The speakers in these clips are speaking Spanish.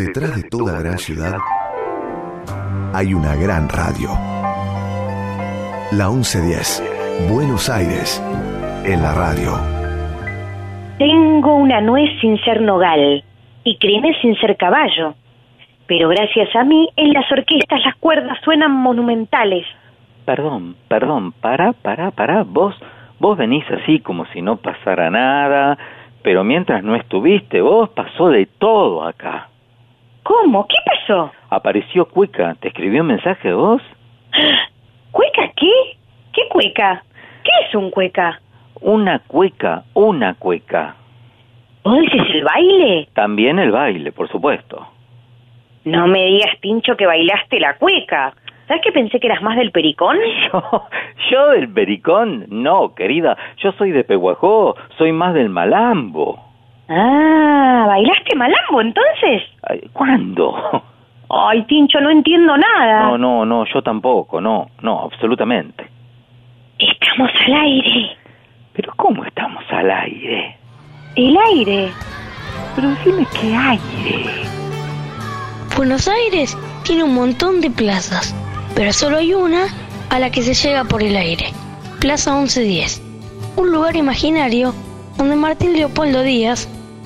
Detrás de toda gran ciudad hay una gran radio. La 1110, Buenos Aires, en la radio. Tengo una nuez sin ser nogal y crines sin ser caballo. Pero gracias a mí, en las orquestas las cuerdas suenan monumentales. Perdón, perdón, para, para, para. Vos, vos venís así como si no pasara nada, pero mientras no estuviste, vos pasó de todo acá. ¿Cómo? ¿Qué pasó? Apareció Cueca, ¿te escribió un mensaje vos? ¿Cueca qué? ¿Qué cueca? ¿Qué es un cueca? Una cueca, una cueca. ¿Vos dices el baile? También el baile, por supuesto. No me digas, Tincho, que bailaste la cueca. ¿Sabes que pensé que eras más del pericón? Yo, yo del pericón, no, querida. Yo soy de Pehuajó, soy más del malambo. Ah, ¿bailaste malambo entonces? Ay, ¿Cuándo? Ay, Tincho, no entiendo nada. No, no, no, yo tampoco, no, no, absolutamente. Estamos al aire. Pero ¿cómo estamos al aire? El aire. Pero dime qué aire. Buenos Aires tiene un montón de plazas, pero solo hay una a la que se llega por el aire. Plaza 1110. Un lugar imaginario donde Martín Leopoldo Díaz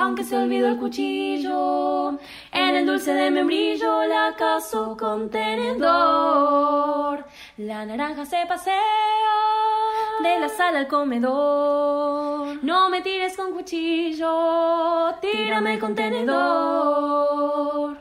Aunque se olvidó el cuchillo, en el dulce de membrillo la caso con tenedor. La naranja se pasea de la sala al comedor. No me tires con cuchillo, tírame con tenedor.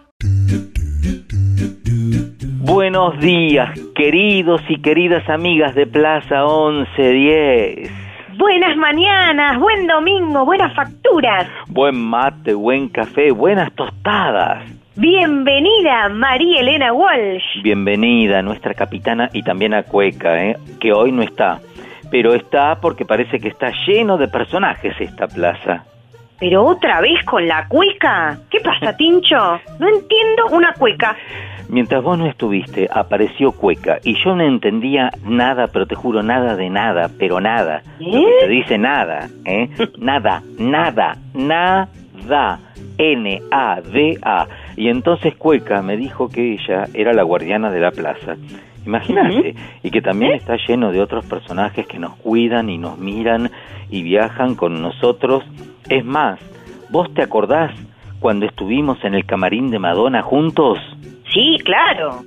Buenos días, queridos y queridas amigas de Plaza 1110. Buenas mañanas, buen domingo, buenas facturas. Buen mate, buen café, buenas tostadas. Bienvenida, María Elena Walsh. Bienvenida nuestra capitana y también a Cueca, ¿eh? que hoy no está. Pero está porque parece que está lleno de personajes esta plaza. ¿Pero otra vez con la cueca? ¿Qué pasa, Tincho? No entiendo una cueca. Mientras vos no estuviste, apareció Cueca y yo no entendía nada, pero te juro, nada de nada, pero nada. Lo que se dice nada, ¿eh? Nada, nada, nada. N-A-D-A. Y entonces Cueca me dijo que ella era la guardiana de la plaza. Imagínate, y que también está lleno de otros personajes que nos cuidan y nos miran y viajan con nosotros. Es más, ¿vos te acordás cuando estuvimos en el camarín de Madonna juntos? Sí, claro.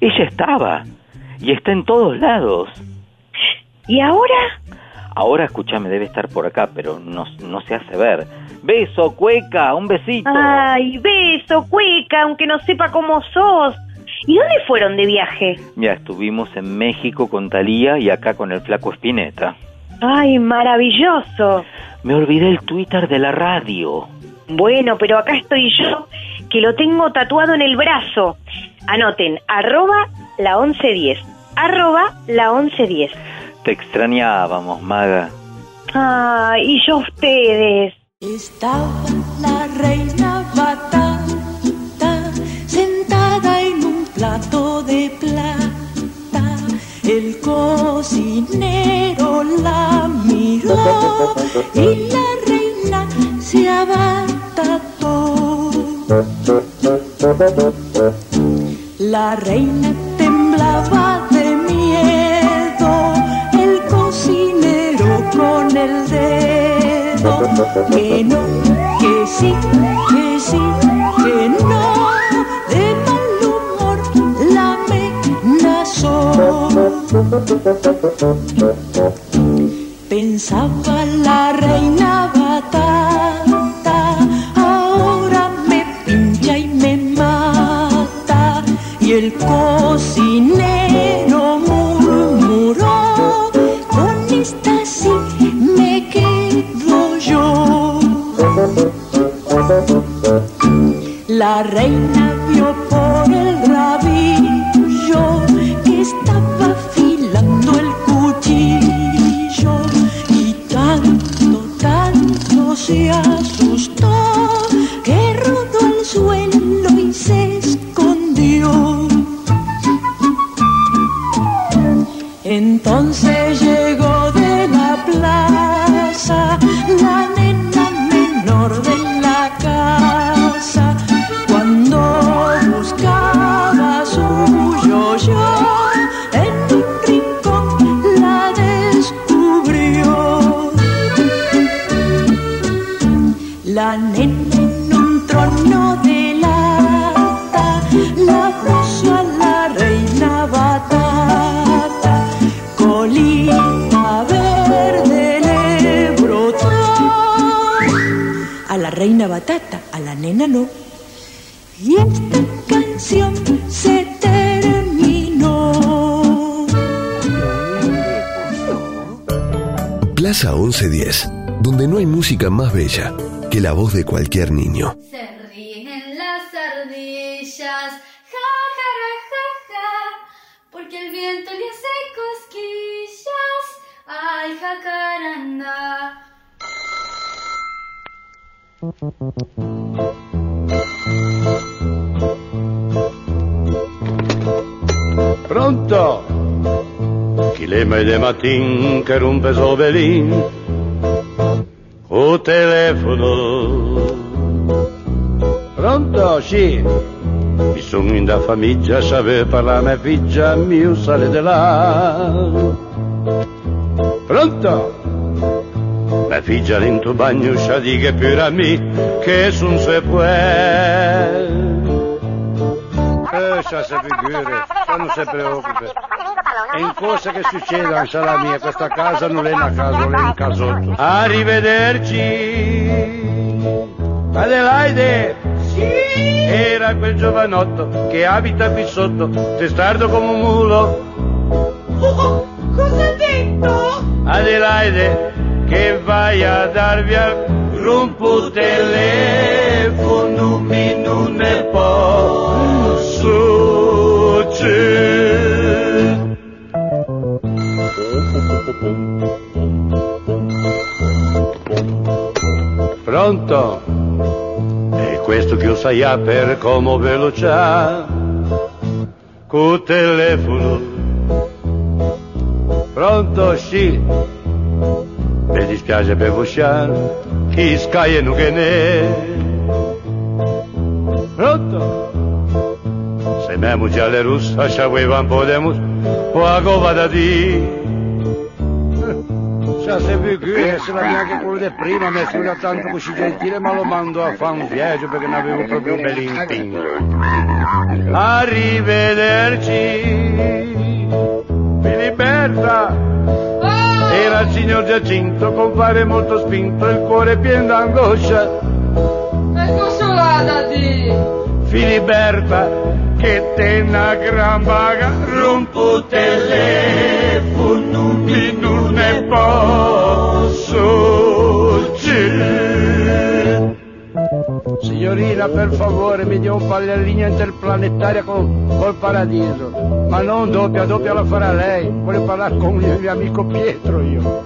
Ella estaba y está en todos lados. ¿Y ahora? Ahora, escúchame, debe estar por acá, pero no, no se hace ver. Beso, cueca, un besito. Ay, beso, cueca, aunque no sepa cómo sos. ¿Y dónde fueron de viaje? Mira, estuvimos en México con Talía y acá con el flaco Spinetta. Ay, maravilloso. Me olvidé el Twitter de la radio. Bueno, pero acá estoy yo, que lo tengo tatuado en el brazo. Anoten, arroba la 1110. Arroba la 1110. Te extrañábamos, maga. Ay, y yo a ustedes. Estaba la reina batata sentada en un plato de plata. El cocinero la miró y la reina se abatató. La reina temblaba de miedo, el cocinero con el dedo. Que no, que sí, que sí, que no, de mal humor la amenazó. Pensaba la reina batata, Y el cocinero murmuró, con esta sí me quedo yo. La reina vio por el rabillo que estaba afilando el cuchillo y tanto, tanto se Y esta canción se terminó. Plaza 1110, donde no hay música más bella que la voz de cualquier niño. Mai de mattin che rompe sovellin O telefono Pronto? Sì Mi sono in da famiglia Sape parla mia figlia Mio sale de là Pronto? Mia figlia in tuo bagno Scia dica più a me Che son se può Eh, ça se figure, non si preoccupa. È in cosa che succeda, sarà mia, questa casa non è una casa, non è un casotto. Arrivederci! Adelaide! Sì? Era quel giovanotto che abita qui sotto, testardo come un mulo. Oh, cosa ha detto? Adelaide, che vai a darvi al rompo Pronto? E questo che io sai a per come velocità Col telefono. Pronto, sì. Mi dispiace per voi Chi scaglia non che ne. Pronto? Se memo già le russe ci aveva un po' di mus Poco va da di Già se più che se la mia che quello di prima mi è tanto così gentile ma lo mando a fare un viaggio perché ne avevo proprio un bel impegno Arrivederci Filiberta era il signor Giacinto, compare molto spinto, il cuore pieno d'angoscia. Scosolata Filiberta, che te una gran vaga, rompo telefono, mi non ne posso c'è. Signorina, per favore, mi dia un pallellino interplanetaria con, col paradiso. Ma non doppia, doppia la farà lei. Vuole parlare con il mio amico Pietro io.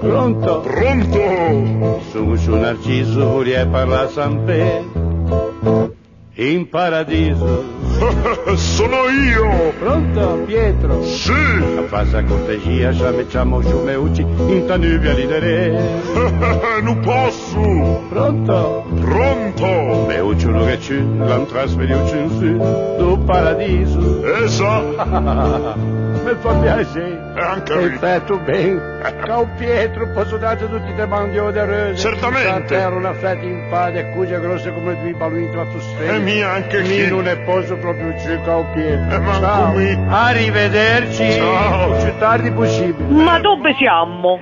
Pronto? Pronto? Sono su Narciso, vorrei parlare Pedro. In paradiso. Sono io! Pronto, Pietro? Sì! La passa cortesia, ci mettiamo giù meucci, in tanubia lidere. non posso! Pronto? Pronto! Meucci uno che c'è, l'hanno trasferito in su, do paradiso. Esa! Mi fa piacere. E anche a me. Perfetto, bene. Ciao Pietro, posso darti tutti i mandio di rose? Certamente. Era una fetta in pade, cuccia grosse come due balloni tratto E mia anche Mi chi? non ne posso proprio giù, ciao Pietro. E manco Ciao. mi. Arrivederci. Ciao. Più tardi possibile. Ma dove siamo?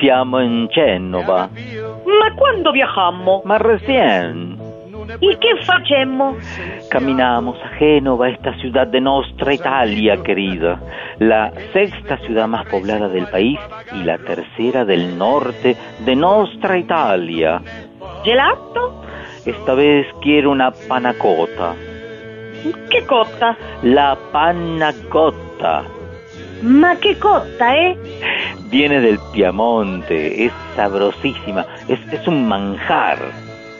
Siamo in Genova. Ma quando viajammo? Ma recién ¿Y qué facemmo? caminamos a Génova, esta ciudad de nuestra Italia, querida. La sexta ciudad más poblada del país y la tercera del norte de nuestra Italia. ¿Gelato? Esta vez quiero una panacota. ¿Qué cotta? La panacota. Ma che cotta, eh? Viene del Piamonte, es sabrosísima, es, es un manjar.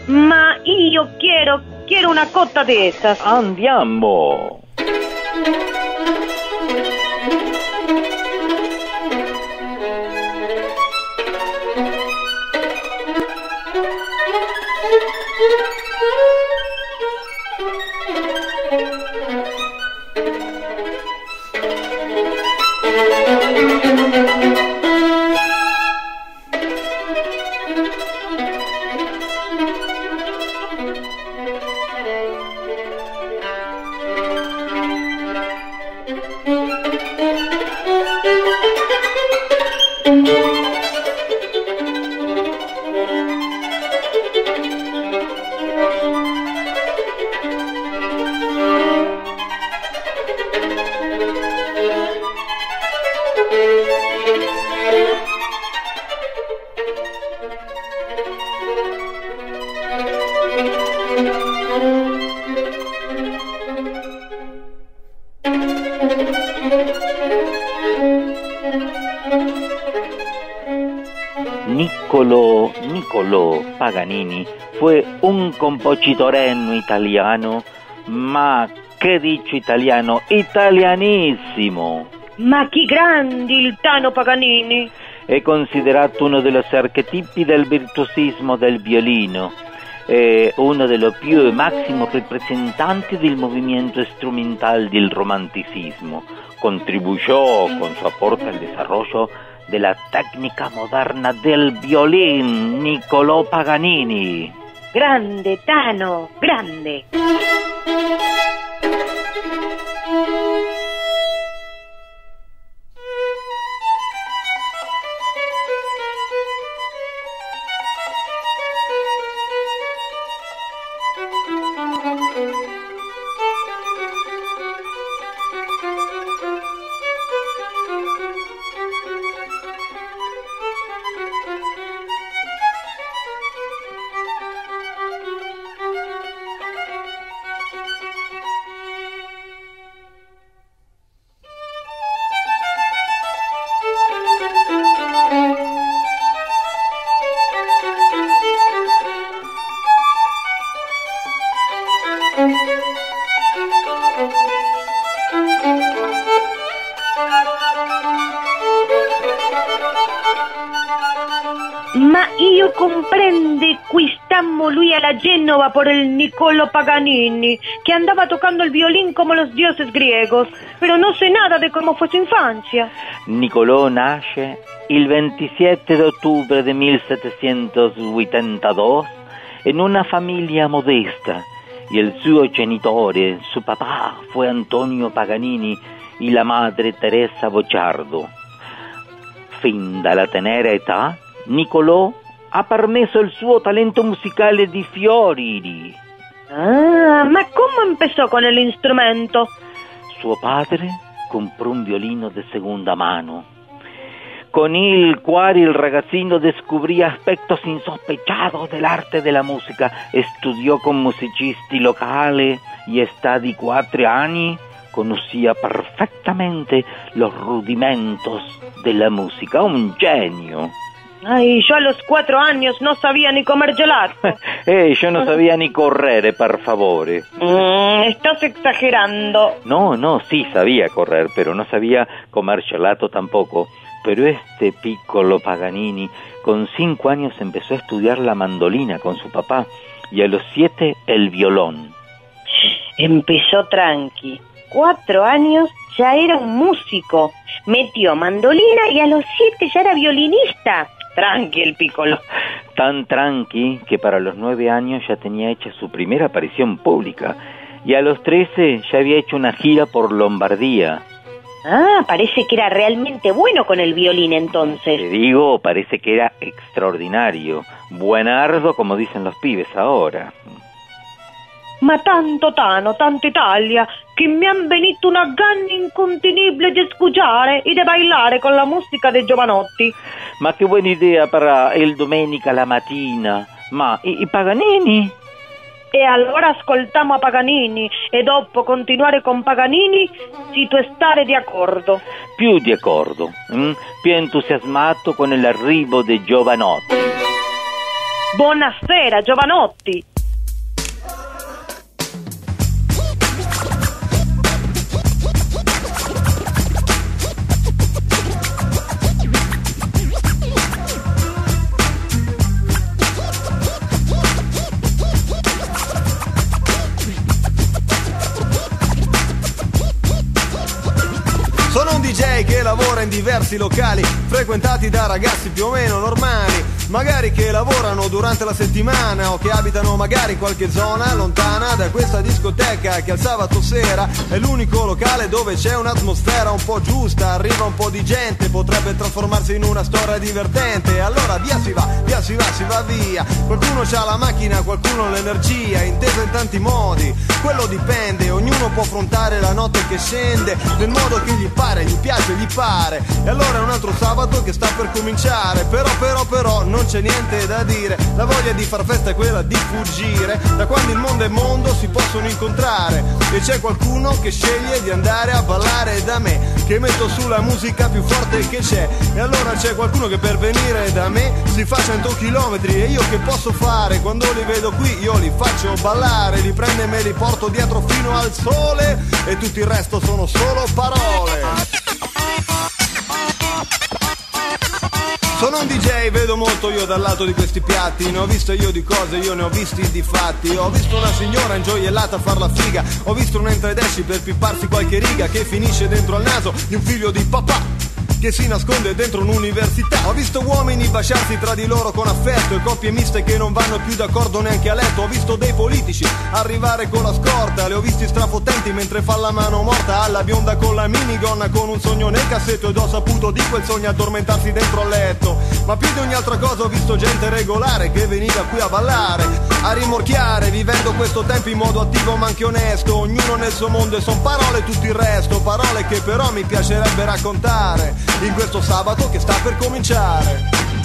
Ma, io quiero, quiero una cotta de esas. Andiamo. Paganini fue un compositoreno italiano, ma che dice italiano? Italianissimo! Ma chi grandi il Tano Paganini! È considerato uno dei archetipi del virtuosismo del violino, è uno dei più massimi rappresentanti del movimento strumental del romanticismo. Contribuyó con su aporte al desarrollo de la técnica moderna del violín, Niccolò Paganini. Grande, Tano, grande. Por el Niccolo Paganini, que andaba tocando el violín como los dioses griegos, pero no sé nada de cómo fue su infancia. Niccolò nasce il 27 de octubre de 1782 en una familia modesta y el suo genitore, su papá, fue Antonio Paganini y la madre Teresa Bocciardo. Fin dalla tenera età, Niccolò ha permesso il suo talento musicale di fiori. Ah, ma ¿cómo empezó con el instrumento? Suo padre comprò un violino di seconda mano, con il quale il ragazzino descubrí aspectos insospechados dell'arte della musica. Studiò con musicisti locali y hasta di cuatro anni conocía perfectamente los rudimentos de la música. Un genio. Ay, yo a los cuatro años no sabía ni comer gelato. Eh, yo no sabía ni correr, per favore. Mm, estás exagerando. No, no, sí sabía correr, pero no sabía comer gelato tampoco. Pero este piccolo Paganini, con cinco años empezó a estudiar la mandolina con su papá y a los siete el violón. Empezó tranqui. Cuatro años ya era un músico. Metió mandolina y a los siete ya era violinista. Tranqui el piccolo. Tan tranqui que para los nueve años ya tenía hecha su primera aparición pública y a los trece ya había hecho una gira por Lombardía. Ah, parece que era realmente bueno con el violín Te entonces. digo, parece que era extraordinario. Buenardo, como dicen los pibes ahora. Ma tanto Tano, tanta Italia, che mi han venuto una ganna incontenibile di scugiare e di bailare con la musica dei giovanotti. Ma che buona idea para il domenica la mattina. Ma i, i Paganini? E allora ascoltiamo a Paganini e dopo continuare con Paganini si tu stare di accordo. Più di accordo, mm? più entusiasmato con l'arrivo dei giovanotti. Buonasera, giovanotti. In diversi locali, frequentati da ragazzi più o meno normali, magari che lavorano durante la settimana o che abitano magari in qualche zona lontana da questa discoteca che al sabato sera è l'unico locale dove c'è un'atmosfera un po' giusta, arriva un po' di gente, potrebbe trasformarsi in una storia divertente. Allora via si va, via si va, si va via. Qualcuno ha la macchina, qualcuno l'energia, intesa in tanti modi. Quello dipende, ognuno può affrontare la notte che scende nel modo che gli pare, gli piace, gli pare. E allora è un altro sabato che sta per cominciare. Però, però, però, non c'è niente da dire. La voglia di far festa è quella di fuggire. Da quando il mondo è mondo si possono incontrare. E c'è qualcuno che sceglie di andare a ballare da me. Che metto sulla musica più forte che c'è. E allora c'è qualcuno che per venire da me si fa 100 chilometri. E io che posso fare? Quando li vedo qui io li faccio ballare. Li prendo e me li porto dietro fino al sole. E tutto il resto sono solo parole. Sono un DJ, vedo molto io dal lato di questi piatti. Ne ho visto io di cose, io ne ho visti di fatti. Ho visto una signora ingioiellata a far la figa. Ho visto un entra ed esci per pipparsi qualche riga Che finisce dentro al naso di un figlio di papà che si nasconde dentro un'università. Ho visto uomini baciarsi tra di loro con affetto e coppie miste che non vanno più d'accordo neanche a letto. Ho visto dei politici arrivare con la scorta, li ho visti strafotenti mentre fa la mano morta alla bionda con la minigonna con un sogno nel cassetto ed ho saputo di quel sogno addormentarsi dentro al letto. Ma più di ogni altra cosa ho visto gente regolare che veniva qui a ballare, a rimorchiare, vivendo questo tempo in modo attivo ma anche onesto. Ognuno nel suo mondo e son parole tutto il resto, parole che però mi piacerebbe raccontare in questo sabato che sta per cominciare.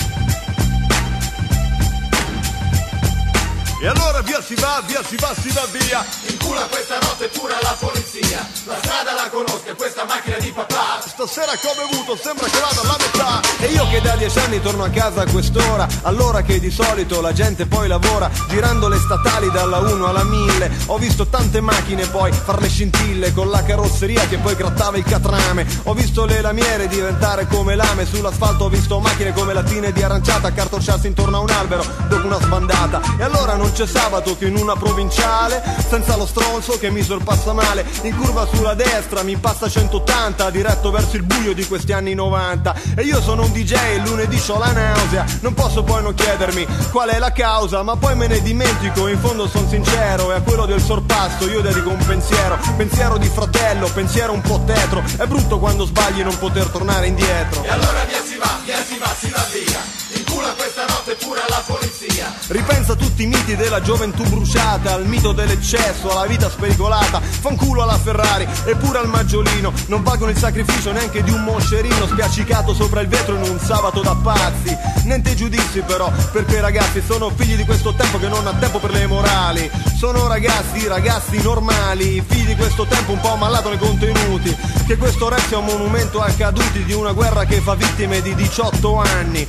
E allora via si va, via si va, si va via. In culo a questa notte pure la polizia. La strada la conosco questa macchina di papà. Stasera che ho bevuto sembra che vado alla metà. E io che da dieci anni torno a casa a quest'ora, allora che di solito la gente poi lavora, girando le statali dalla 1 alla 1000. Ho visto tante macchine poi far le scintille con la carrozzeria che poi grattava il catrame. Ho visto le lamiere diventare come lame sull'asfalto, ho visto macchine come lattine di aranciata accartocciarsi intorno a un albero dopo una sbandata. E allora non c'è sabato che in una provinciale, senza lo stronzo che mi sorpassa male, in curva sulla destra mi passa 180, diretto verso il buio di questi anni 90. E io sono un DJ e lunedì ho la nausea, non posso poi non chiedermi qual è la causa, ma poi me ne dimentico, in fondo sono sincero, e a quello del sorpasso io dedico un pensiero, pensiero di fratello, pensiero un po' tetro, è brutto quando sbagli non poter tornare indietro. E allora via si va, via si va, si va via. In culo a questa notte pure alla polizia. Ripensa a tutti i miti della gioventù bruciata, al mito dell'eccesso, alla vita spericolata, fanculo alla Ferrari e pure al maggiolino, non valgono il sacrificio neanche di un moscerino spiaccicato sopra il vetro in un sabato da pazzi. Niente giudizi però, perché i ragazzi sono figli di questo tempo che non ha tempo per le morali. Sono ragazzi, ragazzi normali, figli di questo tempo un po' malato nei contenuti. Che questo rap sia un monumento ai caduti di una guerra che fa vittime di 18 anni,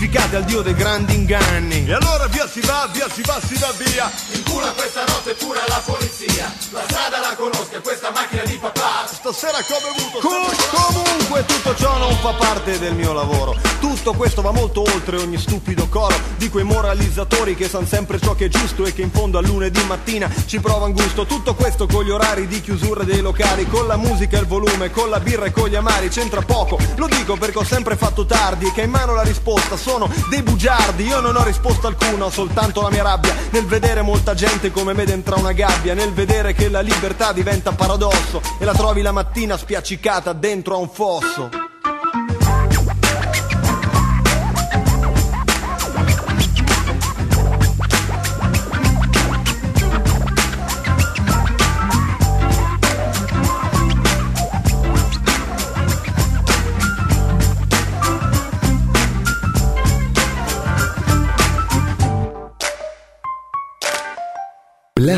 sacrificate al dio dei grandi inganni. E allora via si va, via si va, si va via. In a questa notte pure alla polizia. La strada la conosco e questa macchina di papà. Stasera che ho bevuto. Com- comunque tutto ciò non fa parte del mio lavoro. Tutto questo va molto oltre ogni stupido coro di quei moralizzatori che sanno sempre ciò che è giusto e che in fondo a lunedì mattina ci provano gusto. Tutto questo con gli orari di chiusura dei locali, con la musica e il volume, con la birra e con gli amari, c'entra poco. Lo dico perché ho sempre fatto tardi e che in mano la risposta sono dei bugiardi. Io non ho risposta alcuna, ho soltanto la mia rabbia nel vedere molta gente come me dentro una gabbia, nel vedere che la libertà diventa paradosso e la trovi la mattina spiaccicata dentro a un fosso.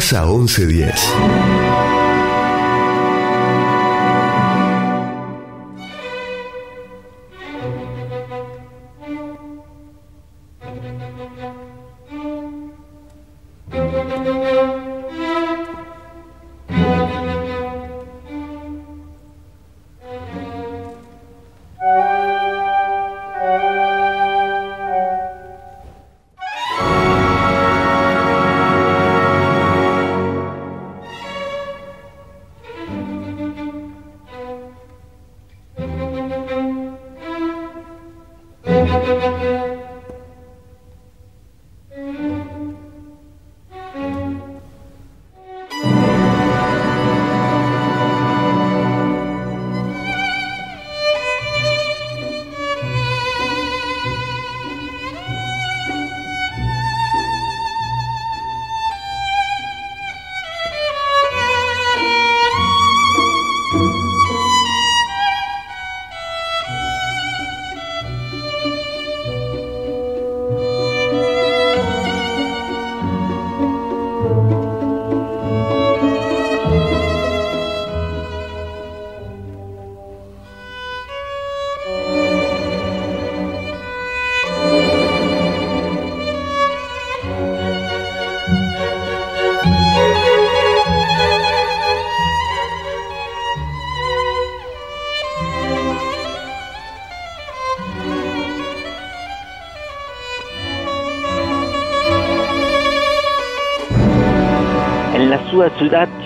Plaza 1110.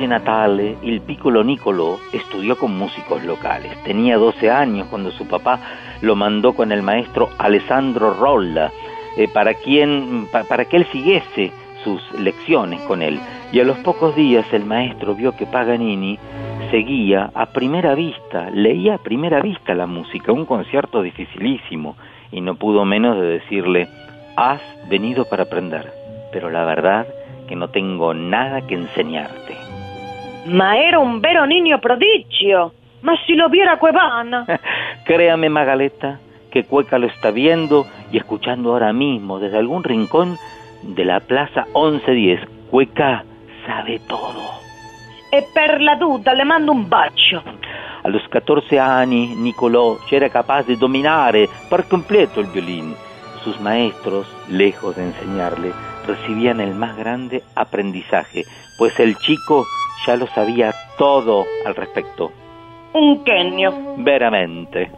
Natale, il piccolo Nicolò estudió con músicos locales. Tenía 12 años cuando su papá lo mandó con el maestro Alessandro Rolla eh, para, quien, pa- para que él siguiese sus lecciones con él. Y a los pocos días el maestro vio que Paganini seguía a primera vista, leía a primera vista la música, un concierto dificilísimo, y no pudo menos de decirle, has venido para aprender, pero la verdad que no tengo nada que enseñarte. Ma era un vero niño prodigio. Ma si lo viera Cuevana. Créame, Magaleta, que Cueca lo está viendo y escuchando ahora mismo desde algún rincón de la plaza 1110. Cueca sabe todo. E per la duda le mando un bacio. A los 14 años, Nicolò ya era capaz de dominar por completo el violín. Sus maestros, lejos de enseñarle, recibían el más grande aprendizaje, pues el chico ya lo sabía todo al respecto. Un genio. Veramente.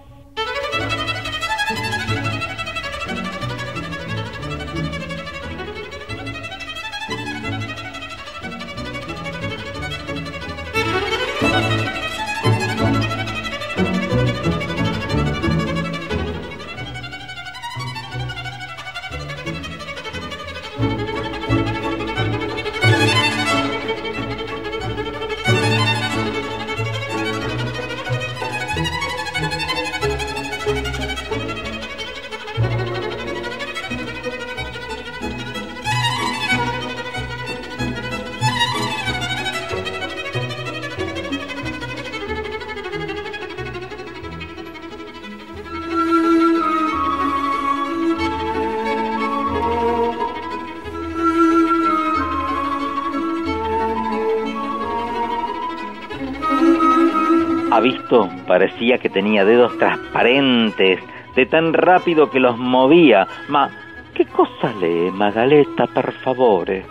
Parecía que tenía dedos transparentes, de tan rápido que los movía. Ma, ¿qué cosa lee, Magaleta, per favore?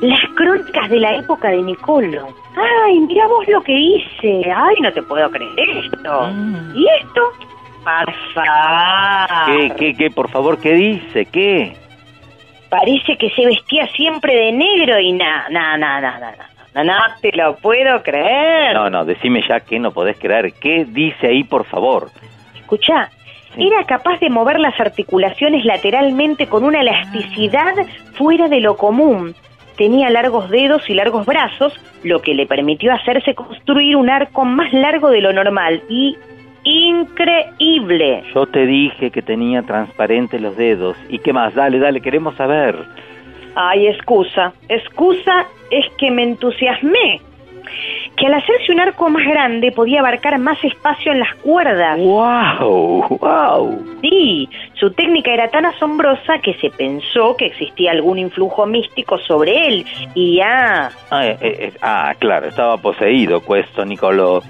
Las crónicas de la época de Nicolo. Ay, mira vos lo que hice. Ay, no te puedo creer esto. ¿Y esto? Por favor. ¿Qué, qué, qué, por favor, qué dice? ¿Qué? Parece que se vestía siempre de negro y nada, nada, nada, nada. No, no te lo puedo creer. No, no, decime ya que no podés creer. ¿Qué dice ahí, por favor? Escucha, era capaz de mover las articulaciones lateralmente con una elasticidad fuera de lo común. Tenía largos dedos y largos brazos, lo que le permitió hacerse construir un arco más largo de lo normal y increíble. Yo te dije que tenía transparentes los dedos. ¿Y qué más? Dale, dale, queremos saber. Ay, excusa. Excusa es que me entusiasmé. Que al hacerse un arco más grande podía abarcar más espacio en las cuerdas. ¡Wow! ¡Wow! Sí, su técnica era tan asombrosa que se pensó que existía algún influjo místico sobre él. Y ya... Ah, eh, eh, ah, claro, estaba poseído, questo Nicolò.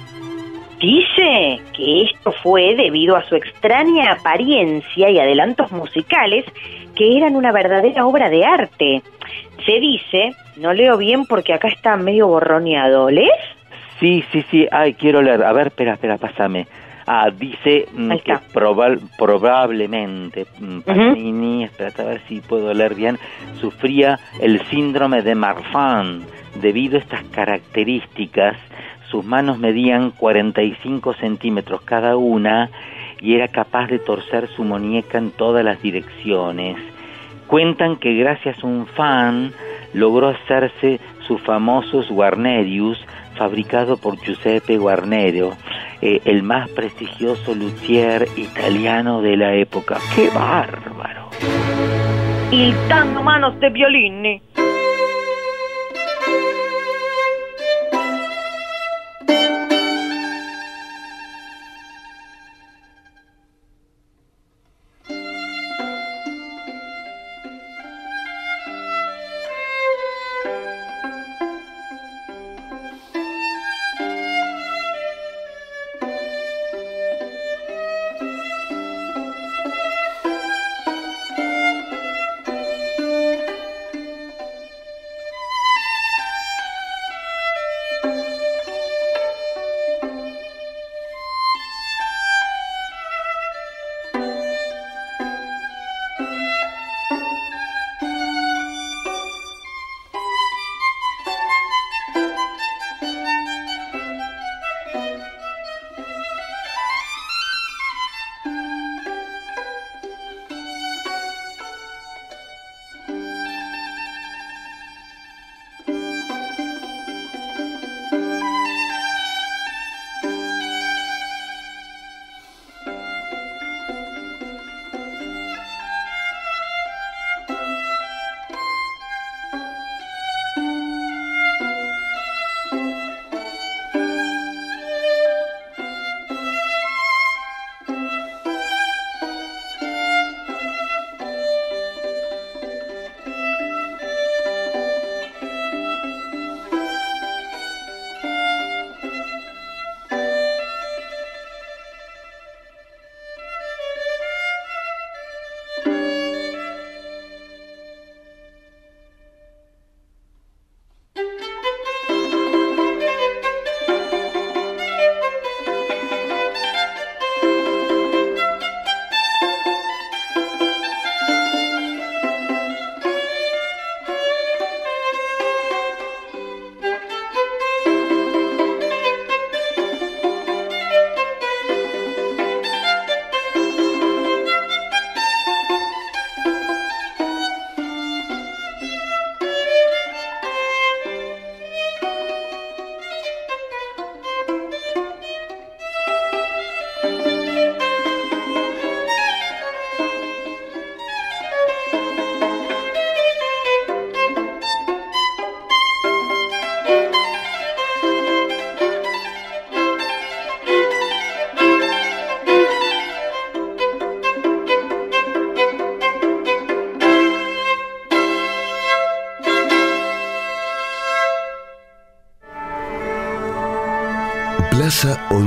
Dice que esto fue debido a su extraña apariencia y adelantos musicales que eran una verdadera obra de arte. Se dice, no leo bien porque acá está medio borroneado, ¿lees? Sí, sí, sí, ay, quiero leer. A ver, espera, espera, pásame. Ah, dice mm, que probablemente mm, Paganini, espérate a ver si puedo leer bien, sufría el síndrome de Marfan. Debido a estas características, sus manos medían 45 centímetros cada una y era capaz de torcer su muñeca en todas las direcciones. Cuentan que gracias a un fan logró hacerse sus famosos Guarnerius, fabricado por Giuseppe Guarnero, eh, el más prestigioso luthier italiano de la época. ¡Qué bárbaro! Il manos de violini.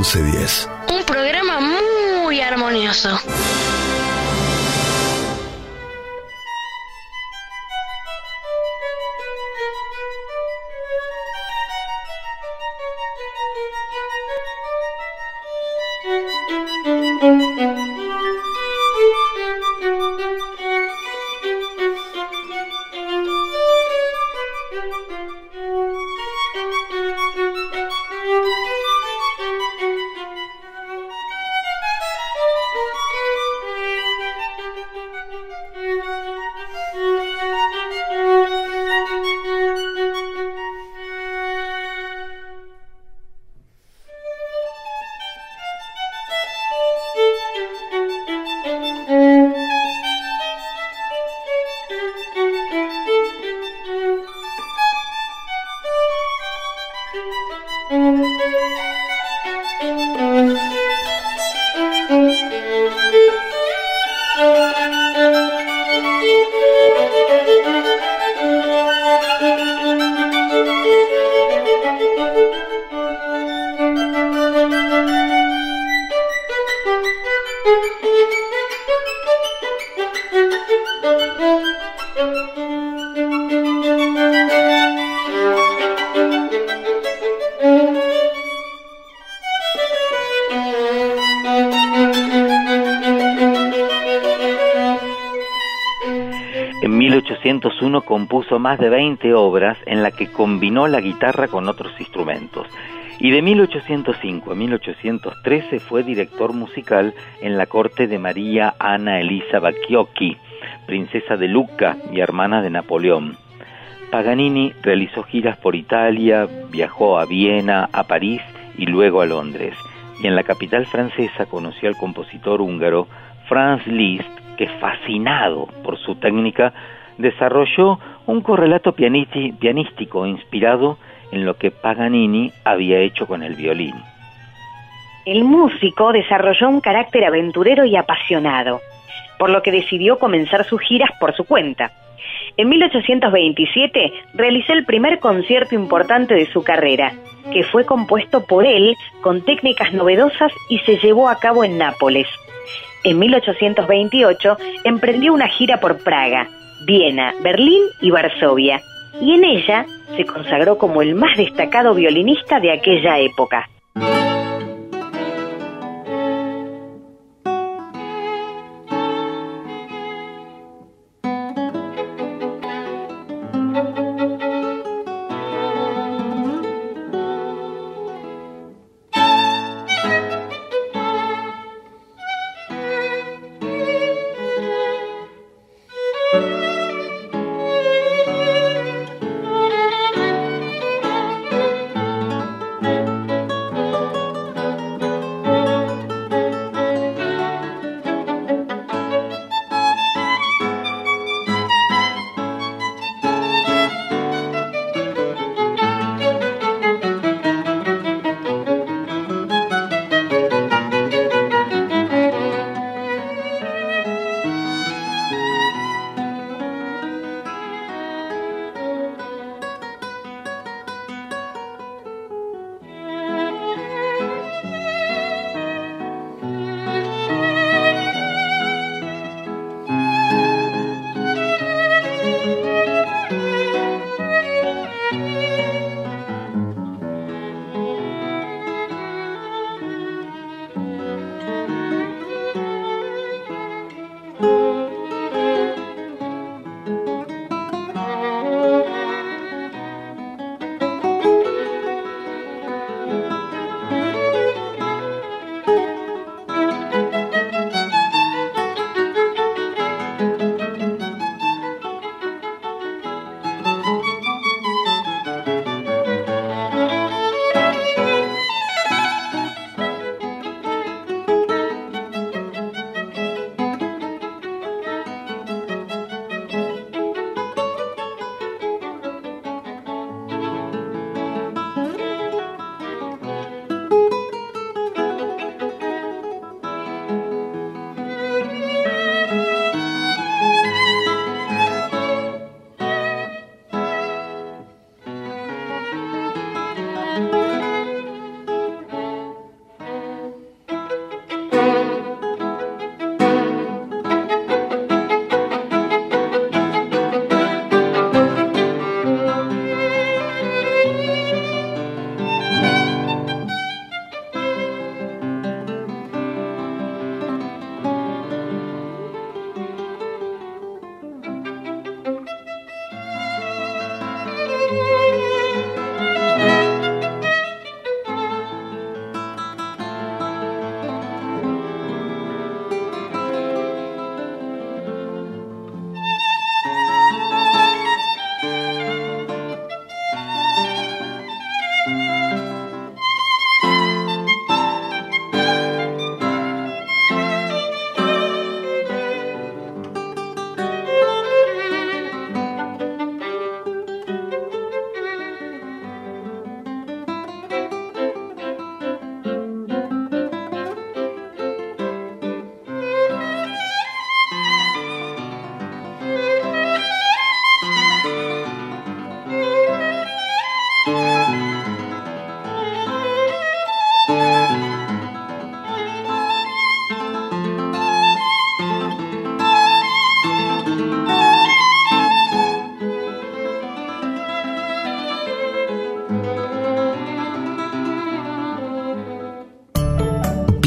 1110. Más de 20 obras en la que combinó la guitarra con otros instrumentos. Y de 1805 a 1813 fue director musical en la corte de María Ana Elisa Bacchiocchi, princesa de Lucca y hermana de Napoleón. Paganini realizó giras por Italia, viajó a Viena, a París y luego a Londres. Y en la capital francesa conoció al compositor húngaro Franz Liszt, que fascinado por su técnica, desarrolló un correlato pianístico inspirado en lo que Paganini había hecho con el violín. El músico desarrolló un carácter aventurero y apasionado, por lo que decidió comenzar sus giras por su cuenta. En 1827 realizó el primer concierto importante de su carrera, que fue compuesto por él con técnicas novedosas y se llevó a cabo en Nápoles. En 1828 emprendió una gira por Praga, Viena, Berlín y Varsovia, y en ella se consagró como el más destacado violinista de aquella época.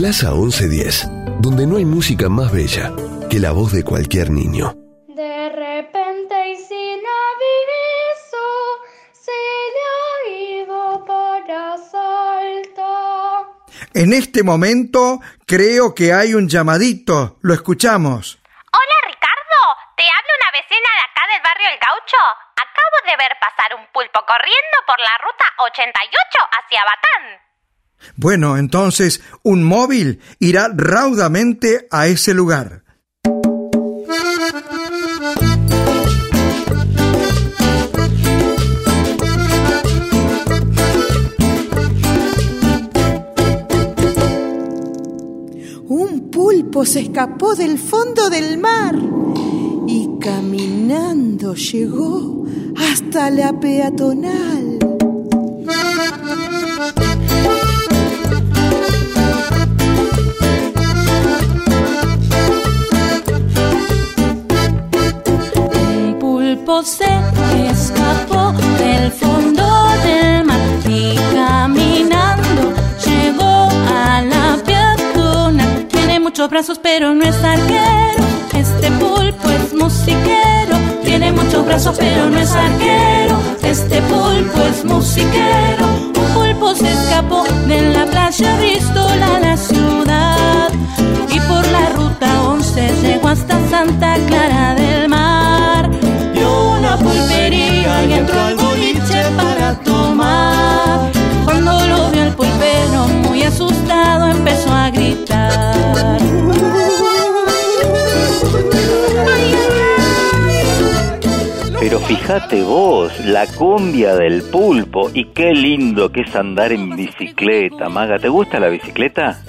Plaza 1110, donde no hay música más bella que la voz de cualquier niño. De repente y sin aviso se le ha ido para Salta. En este momento creo que hay un llamadito. Lo escuchamos. Hola Ricardo, te habla una vecina de acá del barrio El Gaucho. Acabo de ver pasar un pulpo corriendo por la ruta 88 hacia Batán. Bueno, entonces un móvil irá raudamente a ese lugar. Un pulpo se escapó del fondo del mar y caminando llegó hasta la peatonal. Se escapó del fondo del mar y caminando llegó a la peatonal. Tiene muchos brazos pero no es arquero. Este pulpo es musiquero. Tiene muchos brazos pero no es arquero. Este pulpo es musiquero. Un pulpo se escapó de la playa Bristol a la ciudad y por la ruta 11 llegó hasta Santa Clara del Mar. Una pulpería y entró al boliche para tomar. Cuando lo vio el pulpero, muy asustado, empezó a gritar. Pero fíjate vos, la cumbia del pulpo y qué lindo que es andar en bicicleta, Maga. ¿Te gusta la bicicleta?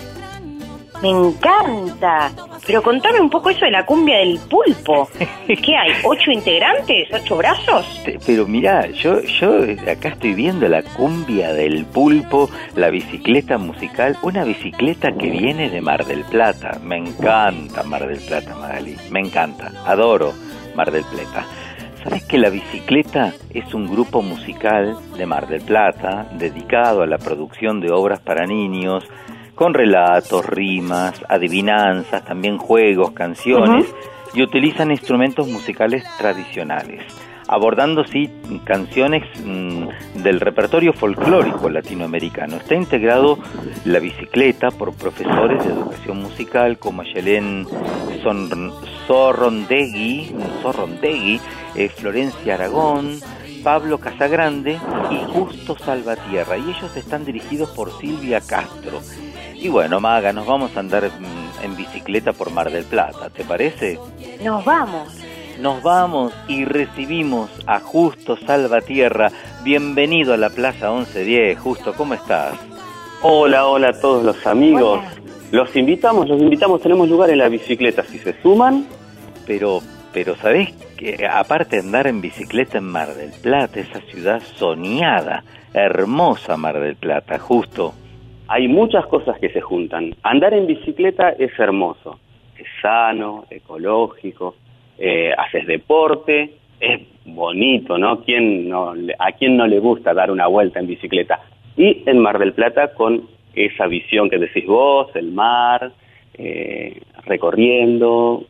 Me encanta. Pero contame un poco eso de la cumbia del pulpo. ¿Qué hay? ¿Ocho integrantes? ¿Ocho brazos? Pero mirá, yo, yo acá estoy viendo la cumbia del pulpo, la bicicleta musical, una bicicleta que viene de Mar del Plata. Me encanta Mar del Plata, Magali. Me encanta. Adoro Mar del Plata. ¿Sabes que la bicicleta es un grupo musical de Mar del Plata dedicado a la producción de obras para niños, con relatos, rimas, adivinanzas, también juegos, canciones, y utilizan instrumentos musicales tradicionales, abordando sí canciones mm, del repertorio folclórico latinoamericano. Está integrado la bicicleta por profesores de educación musical como Yelén Sorrondegui, Sorrondegui, eh, Florencia Aragón, Pablo Casagrande y Justo Salvatierra. Y ellos están dirigidos por Silvia Castro. Y bueno, Maga, nos vamos a andar mm, en bicicleta por Mar del Plata, ¿te parece? Nos vamos. Nos vamos y recibimos a Justo Salvatierra. Bienvenido a la Plaza 1110. Justo, ¿cómo estás? Hola, hola a todos los amigos. Los invitamos, los invitamos, tenemos lugar en la bicicleta si se suman. Pero, pero ¿sabés que aparte de andar en bicicleta en Mar del Plata, esa ciudad soñada, hermosa Mar del Plata, justo? Hay muchas cosas que se juntan. Andar en bicicleta es hermoso, es sano, ecológico, eh, haces deporte, es bonito, ¿no? ¿Quién no ¿A quién no le gusta dar una vuelta en bicicleta? Y en Mar del Plata con esa visión que decís vos, el mar, eh, recorriendo,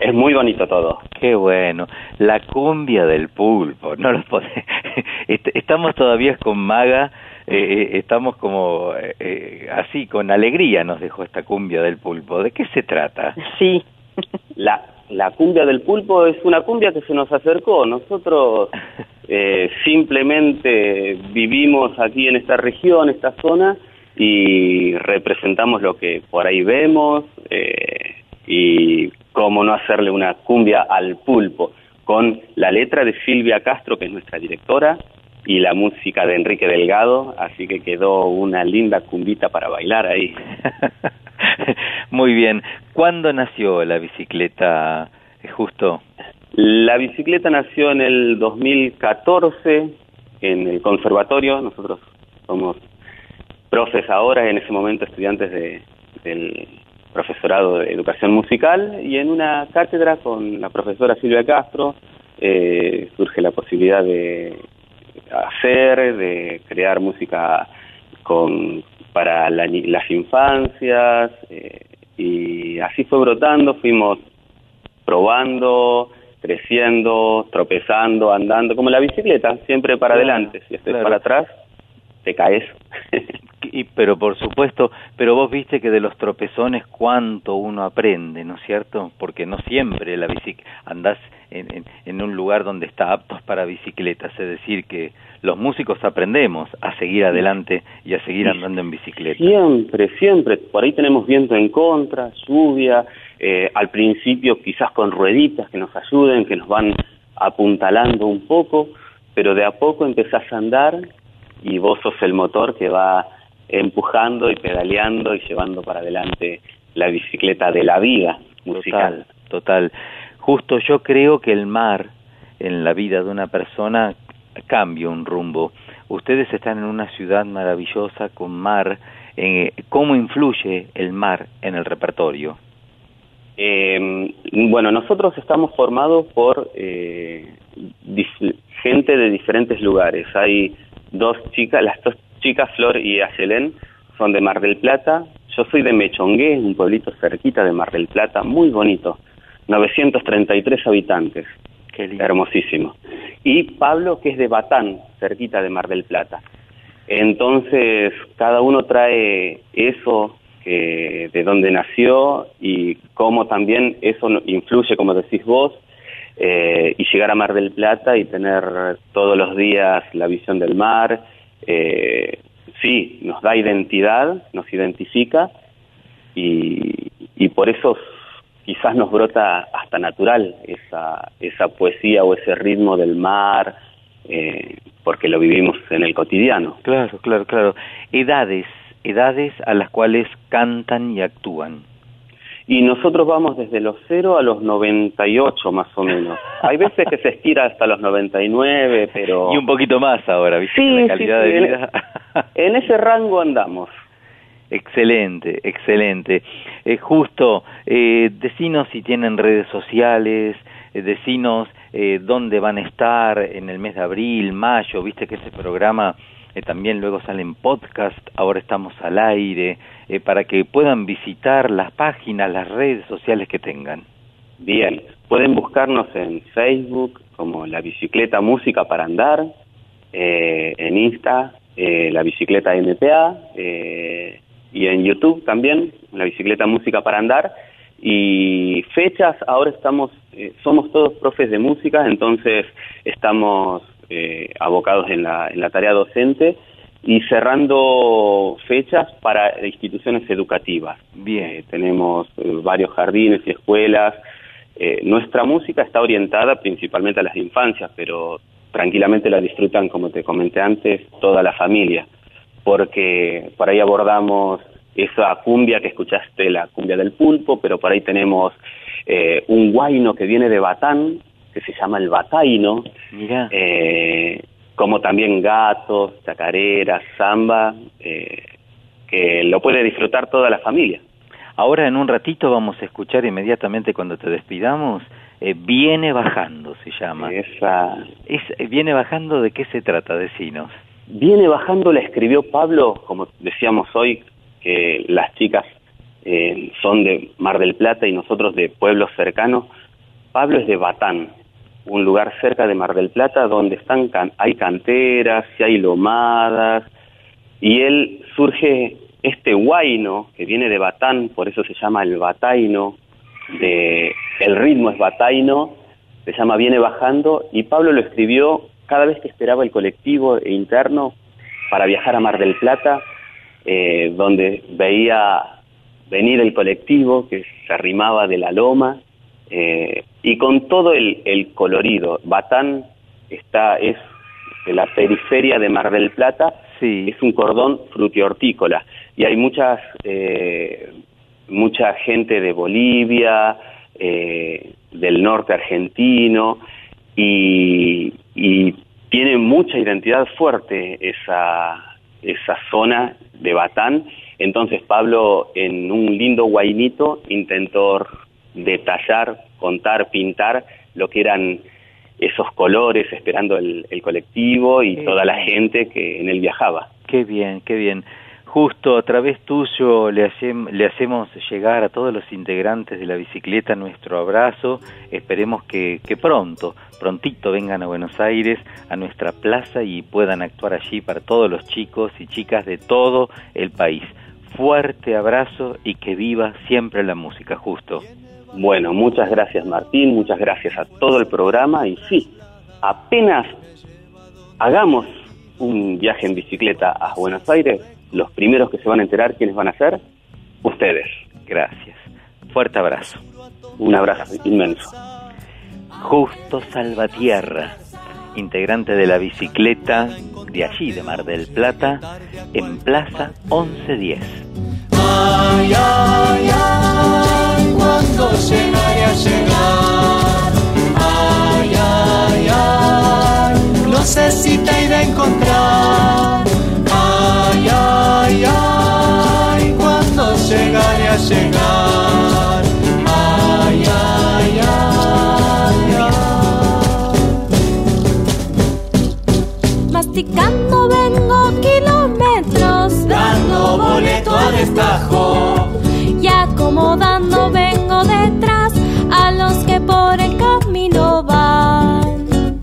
es muy bonito todo. Qué bueno. La cumbia del pulpo. No lo podés- Est- Estamos todavía con Maga. Eh, eh, estamos como eh, eh, así, con alegría nos dejó esta cumbia del pulpo. ¿De qué se trata? Sí. La, la cumbia del pulpo es una cumbia que se nos acercó. Nosotros eh, simplemente vivimos aquí en esta región, esta zona, y representamos lo que por ahí vemos eh, y cómo no hacerle una cumbia al pulpo con la letra de Silvia Castro, que es nuestra directora, y la música de Enrique Delgado, así que quedó una linda cumbita para bailar ahí. Muy bien. ¿Cuándo nació la bicicleta, eh, justo? La bicicleta nació en el 2014 en el conservatorio. Nosotros somos profes ahora, en ese momento estudiantes de- del profesorado de educación musical y en una cátedra con la profesora Silvia Castro eh, surge la posibilidad de hacer, de crear música con para la las infancias eh, y así fue brotando, fuimos probando, creciendo, tropezando, andando, como la bicicleta, siempre para Claro, adelante, si claro. para atrás, te caes. Y, pero por supuesto, pero vos viste que de los tropezones cuánto uno aprende, ¿no es cierto? Porque no siempre la bici andás en, en, en un lugar donde está aptos para bicicletas, es decir, que los músicos aprendemos a seguir adelante y a seguir andando en bicicleta. Siempre, siempre. Por ahí tenemos viento en contra, lluvia, eh, al principio quizás con rueditas que nos ayuden, que nos van apuntalando un poco, pero de a poco empezás a andar y vos sos el motor que va empujando y pedaleando y llevando para adelante la bicicleta de la vida musical. Total, total. Justo yo creo que el mar en la vida de una persona cambia un rumbo. Ustedes están en una ciudad maravillosa con mar. Eh, ¿Cómo influye el mar en el repertorio? Eh, bueno, nosotros estamos formados por eh, gente de diferentes lugares. Hay dos chicas, las dos chicas, Flor y Ayelén, son de Mar del Plata. Yo soy de Mechongué, un pueblito cerquita de Mar del Plata, muy bonito. 933 habitantes. Qué lindo. Hermosísimo. Y Pablo, que es de Batán, cerquita de Mar del Plata. Entonces, cada uno trae eso que de dónde nació y cómo también eso influye, como decís vos, eh, y llegar a Mar del Plata y tener todos los días la visión del mar. eh, sí, nos da identidad, nos identifica y, y por eso quizás nos brota hasta natural esa, esa poesía o ese ritmo del mar, eh, porque lo vivimos en el cotidiano. Claro, claro, claro. Edades, edades a las cuales cantan y actúan. Y nosotros vamos desde los 0 a los 98 más o menos. Hay veces que se estira hasta los 99, pero... Y un poquito más ahora, ¿viste? Sí, la calidad sí, de en- vida. En ese rango andamos. Excelente, excelente. Eh, justo, eh, decinos si tienen redes sociales, eh, decinos eh, dónde van a estar en el mes de abril, mayo, viste que ese programa eh, también luego sale en podcast, ahora estamos al aire, eh, para que puedan visitar las páginas, las redes sociales que tengan. Bien, pueden buscarnos en Facebook como La Bicicleta Música para Andar, eh, en Insta, La Bicicleta MPA, eh, y en YouTube también, La Bicicleta Música para Andar. Y fechas, ahora estamos, eh, somos todos profes de música, entonces estamos eh, abocados en la, en la tarea docente y cerrando fechas para instituciones educativas. Bien. Eh, tenemos eh, varios jardines y escuelas. Eh, nuestra música está orientada principalmente a las infancias, pero tranquilamente la disfrutan, como te comenté antes, toda la familia, porque por ahí abordamos esa cumbia que escuchaste, la cumbia del pulpo, pero por ahí tenemos eh, un guaino que viene de Batán, que se llama el bataino, eh, como también gatos, chacareras, samba, eh, que lo puede disfrutar toda la familia. ahora en un ratito vamos a escuchar inmediatamente cuando te despidamos, eh, Viene Bajando se llama. Esa, Es, eh, ¿Viene Bajando de qué se trata? Decinos. Viene bajando, la escribió Pablo, como decíamos hoy, que las chicas eh, son de Mar del Plata y nosotros de pueblos cercanos. Pablo es de Batán, un lugar cerca de Mar del Plata donde están can- hay canteras, y hay lomadas, y él surge este huayno que viene de Batán, por eso se llama el bataino, de, el ritmo es bataino, se llama Viene Bajando, y Pablo lo escribió cada vez que esperaba el colectivo interno para viajar a Mar del Plata, eh, donde veía venir el colectivo que se arrimaba de la loma, eh, y con todo el, el colorido. Batán está, es de la periferia de Mar del Plata, es un cordón frutihortícola, y hay muchas, eh, mucha gente de Bolivia, del norte argentino, y, y tiene mucha identidad fuerte esa, esa zona de Batán. Entonces Pablo en un lindo guainito intentó detallar, contar, pintar lo que eran esos colores esperando el, el colectivo y Sí. toda la gente que en él viajaba. Qué bien, qué bien. Justo a través tuyo le, le hacemos llegar a todos los integrantes de la bicicleta nuestro abrazo. Esperemos que pronto, prontito vengan a Buenos Aires, a nuestra plaza y puedan actuar allí para todos los chicos y chicas de todo el país. Fuerte abrazo y que viva siempre la música, justo. Bueno, muchas gracias Martín, muchas gracias a todo el programa y sí, apenas hagamos un viaje en bicicleta a Buenos Aires, los primeros que se van a enterar quiénes van a ser, ustedes. Gracias. Fuerte abrazo. Un abrazo inmenso. Justo Salvatierra, integrante de la bicicleta de allí, de Mar del Plata, en Plaza 1110. Ay, ay, ay, cuando llegaré a llegar. Ay, ay, ay, no sé si te iré a encontrar. Masticando vengo kilómetros, Dando boleto a destajo. y acomodando vengo detrás a los que por el camino van.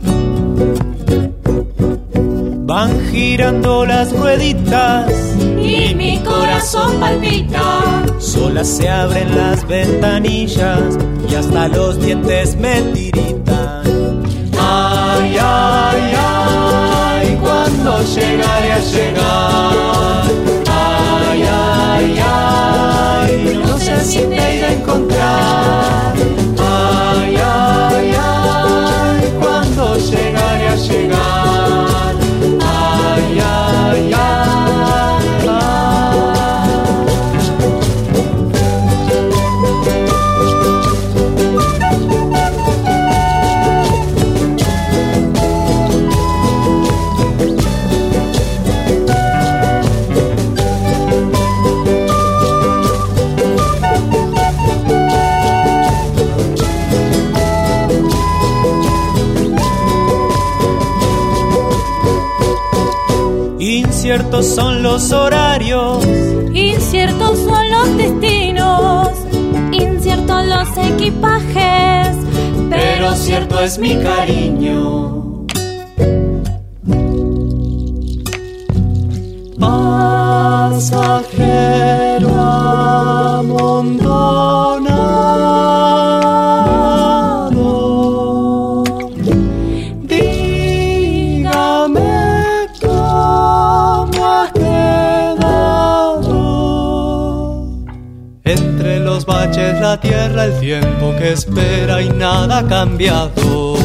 Van girando las rueditas Y mi corazón palpita. Solas se abren las ventanillas y hasta los dientes me tiritan. Ay, ay, ay, cuando llegaré a llegar. Ay, ay, ay, no sé si te iré a encontrar. Inciertos son los horarios, Inciertos son los destinos, inciertos los equipajes, pero cierto es mi cariño. El tiempo que espera y nada ha cambiado.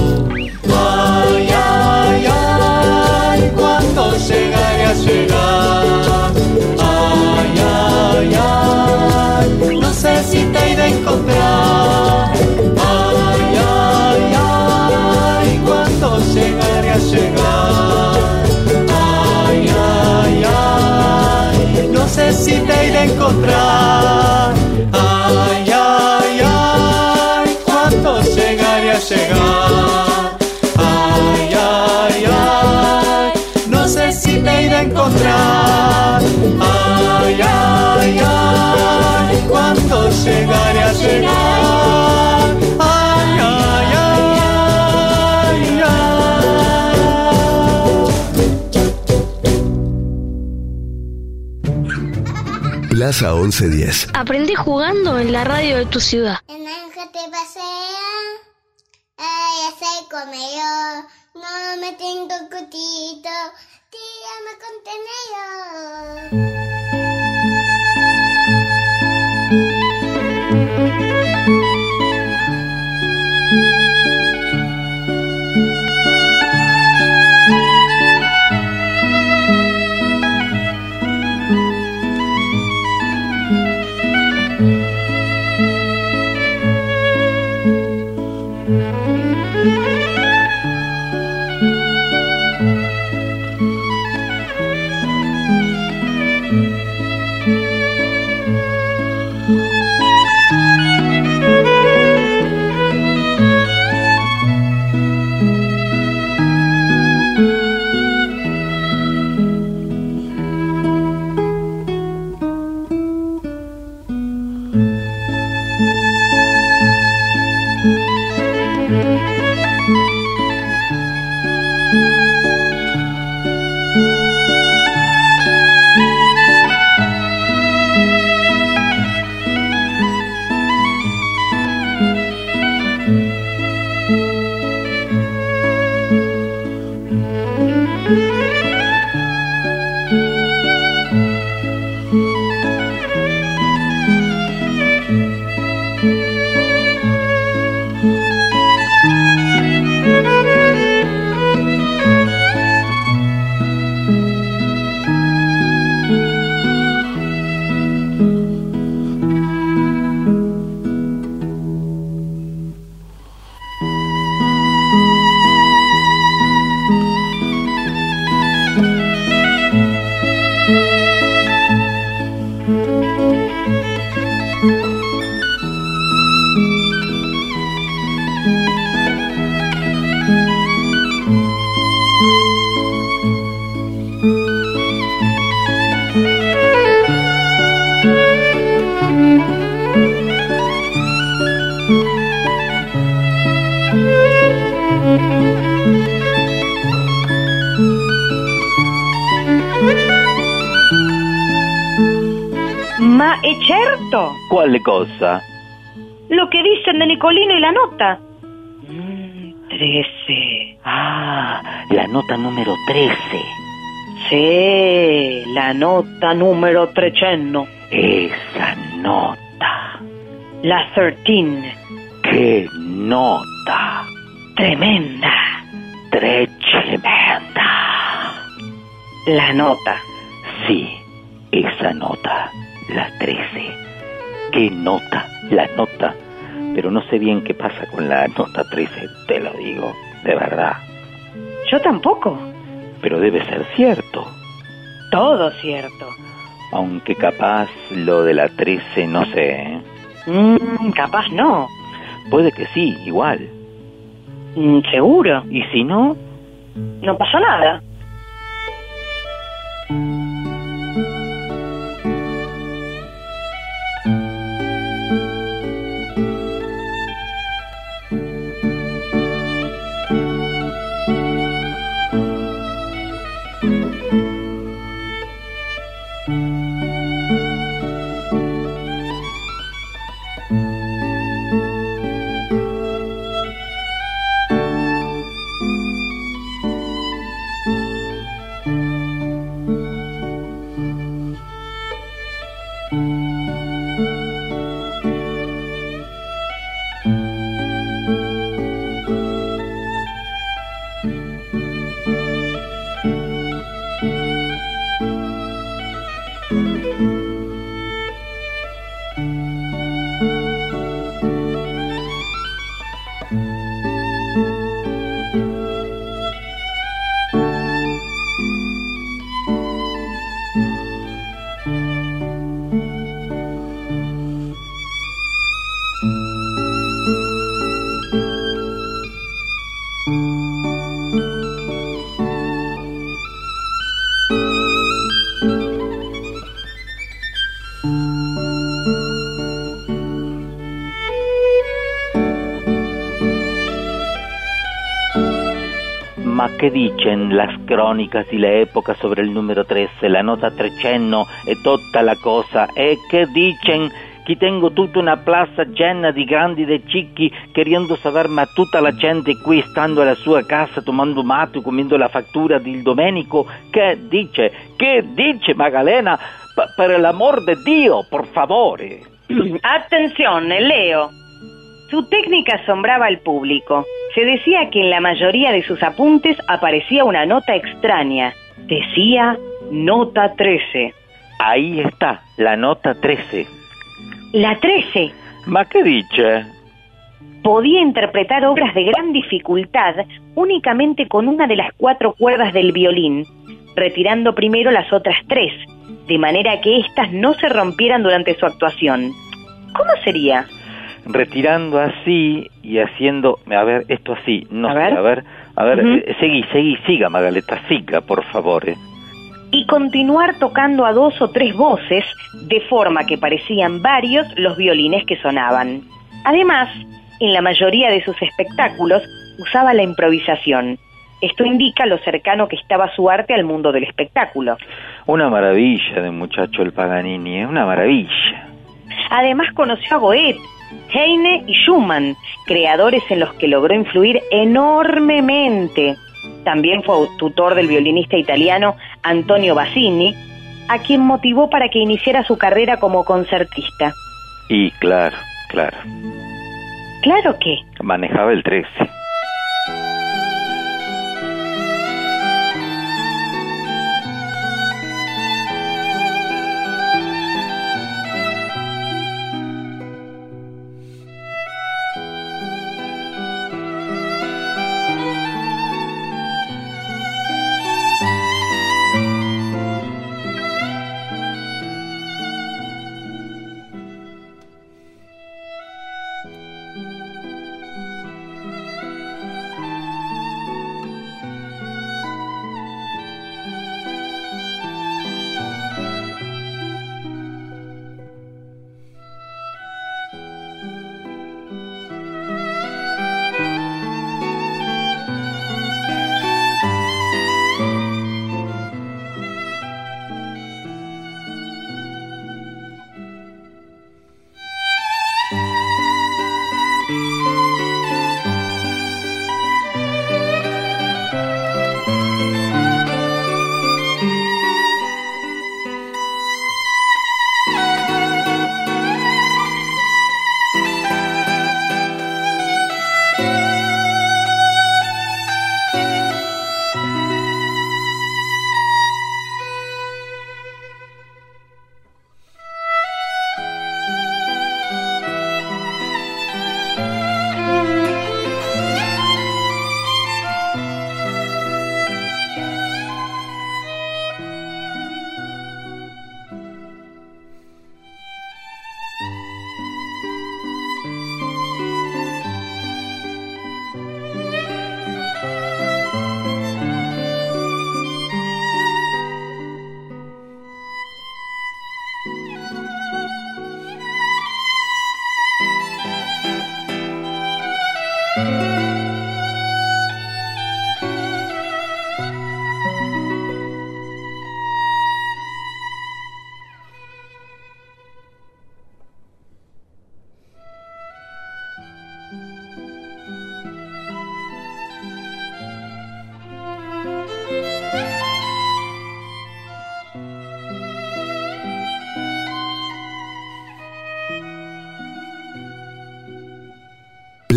Ay, ay, ay, cuando llegaré a llegar. Ay, ay, ay, no sé si te iré a encontrar. Ay, ay, ay, cuando llegaré a llegar. Ay, ay, ay, no sé si te iré a encontrar. Llegaré a llegar. Ay, ay, ay, Plaza 1110. Aprendí jugando en la radio de tu ciudad. Cosa? Lo que dicen de Nicolino y la nota. Mm, trece. Ah, la nota número 13. Sí, la nota número treceno. Esa nota. La 13. ¡Qué nota! Tremenda. Tremenda. La nota. Sí, esa nota, la 13. ¿Qué nota? La nota. Pero no sé bien qué pasa con la nota 13, te lo digo, de verdad. Yo tampoco. Pero debe ser cierto. Todo cierto. Aunque capaz lo de la 13, no sé. ¿eh? Mm, capaz no. Puede que sí, igual. Mm, Seguro. ¿Y si no? No pasó nada. Dicen las cronicas di l'epoca sobre il numero 13, la nota 300 e tutta la cosa? E che dicen che tengo tutta una plaza piena di grandi e cicchi queriendo saber ma tutta la gente qui stando alla sua casa tomando mate comiendo la fattura del domenico? Che dice? Che dice Magalena? P- per l'amor de Dio, por favore. Atención, Leo. Su técnica asombraba al público. Se decía que en la mayoría de sus apuntes aparecía una nota extraña. Decía nota 13. Ahí está, la nota 13. La 13 Ma che dice? podía interpretar obras de gran dificultad únicamente con una de las cuatro cuerdas del violín, retirando primero las otras tres, de manera que éstas no se rompieran durante su actuación. ¿Cómo sería? Retirando así y haciendo, a ver, esto así, no A sé, ver. a ver, a ver, eh, seguí, seguí, siga Magaleta, siga, por favor. eh. y continuar tocando a dos o tres voces, de forma que parecían varios los violines que sonaban. Además, en la mayoría de sus espectáculos usaba la improvisación. Esto indica lo cercano que estaba su arte al mundo del espectáculo. Una maravilla de muchacho el Paganini, es una maravilla. Además conoció a Goethe, Heine y Schumann, creadores en los que logró influir enormemente. También fue tutor del violinista italiano Antonio Bassini, a quien motivó para que iniciara su carrera como concertista. Y claro, claro, Claro que, manejaba el 13.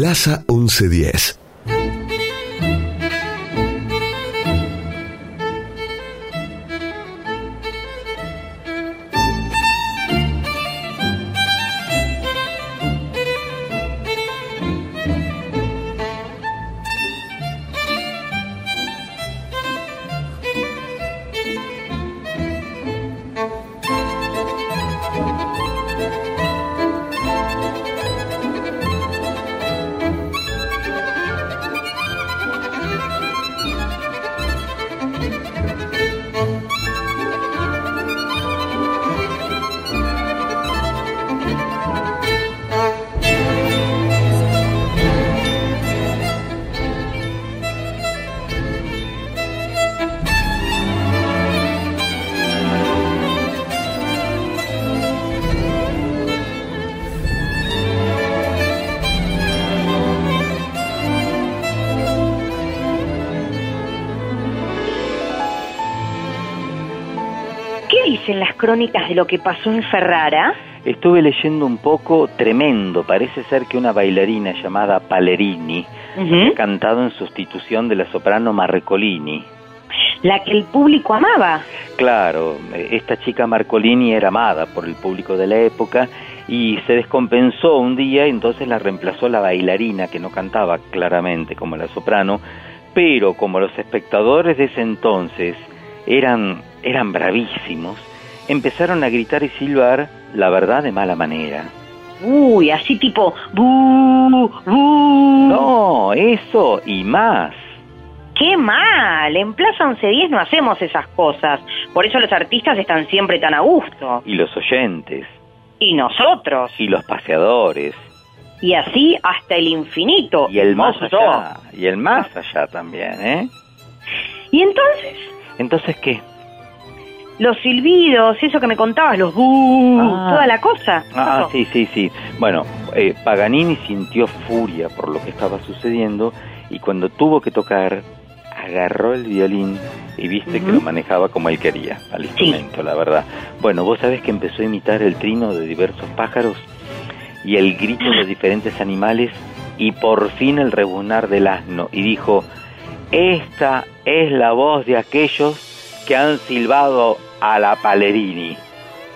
Plaza 1110. Crónicas de lo que pasó en Ferrara? Estuve leyendo un poco tremendo. Parece ser que una bailarina llamada Palerini ha cantado en sustitución de la soprano Marcolini. La que el público amaba. Claro, eh, esta chica Marcolini era amada por el público de la época y se descompensó un día y entonces la reemplazó la bailarina que no cantaba claramente como la soprano, pero como los espectadores de ese entonces eran, eran bravísimos, empezaron a gritar y silbar la verdad de mala manera. Uy, así tipo... "Bu, bu". No, eso y más. ¡Qué mal! En Plaza 1110 no hacemos esas cosas. Por eso los artistas están siempre tan a gusto. Y los oyentes, Y nosotros. y los paseadores, Y así hasta el infinito. y el más allá, y el más allá también, ¿eh? ¿Y entonces? Entonces, ¿qué? Los silbidos, eso que me contabas, los bu, Ah. toda la cosa. Ah, sí, sí, sí. Bueno, eh, Paganini sintió furia por lo que estaba sucediendo y cuando tuvo que tocar, agarró el violín y viste que lo manejaba como él quería, al instrumento, la verdad. Bueno, vos sabés que empezó a imitar el trino de diversos pájaros y el grito de diferentes animales y por fin el rebuznar del asno y dijo, esta es la voz de aquellos que han silbado a la Palerini.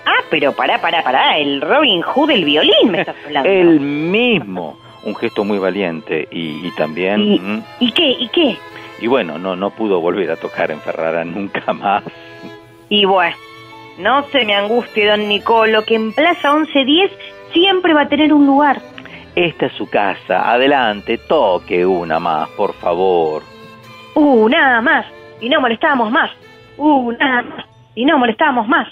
Ah, pero pará, pará, pará. El Robin Hood del violín me estás hablando. El mismo. Un gesto muy valiente y, y también... ¿Y, mm, ¿Y qué? ¿Y qué? y bueno, no, no pudo volver a tocar en Ferrara nunca más. Y bueno, no se me angustie, don Nicolo, que en Plaza 1110 siempre va a tener un lugar. Esta es su casa. Adelante, toque una más, por favor. Nada más. Y no molestábamos más. Uh, nada más. Y no molestábamos más.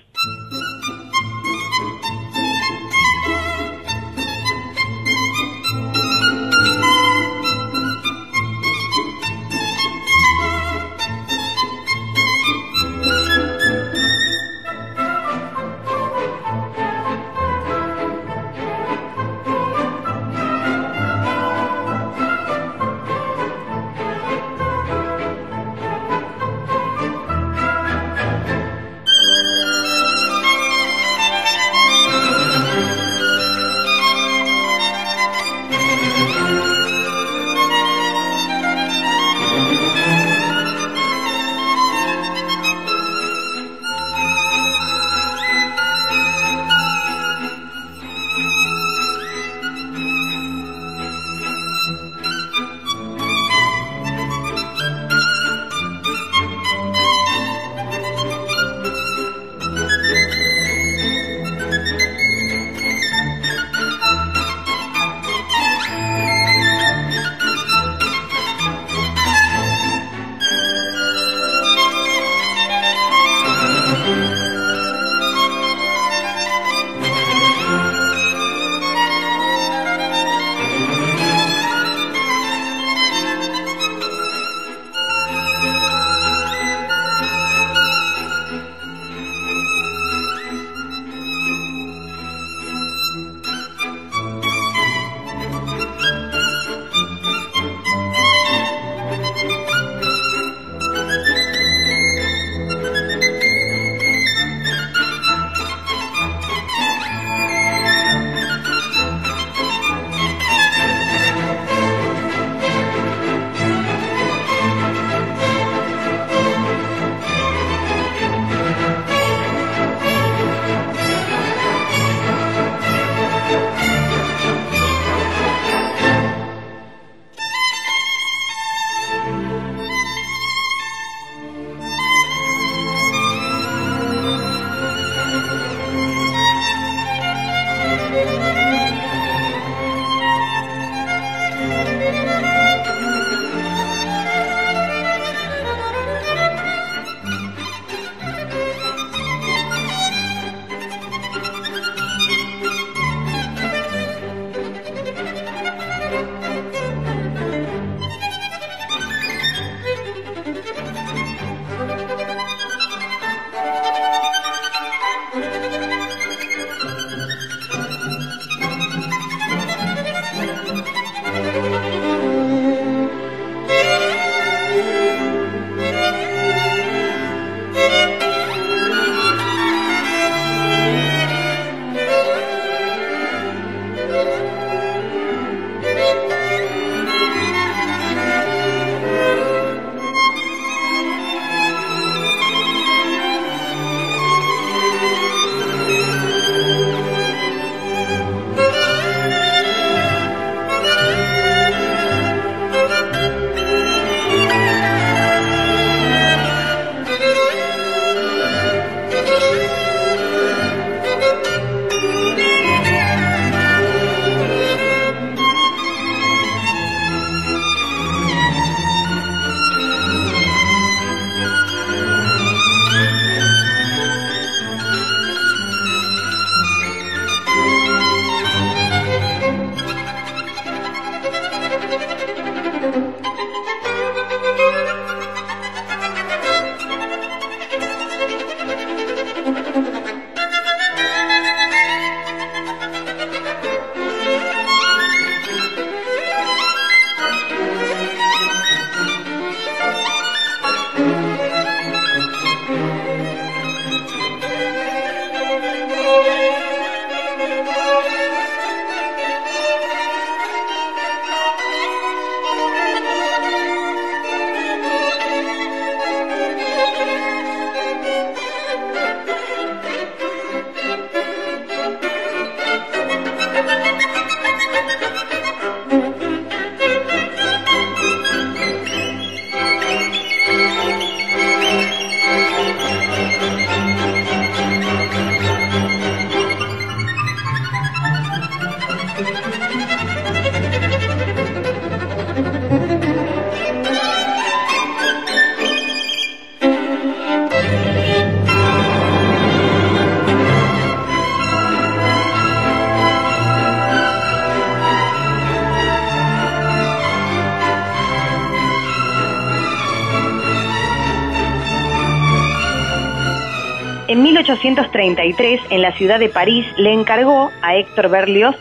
1833, en la ciudad de París, le encargó a Héctor Berlioz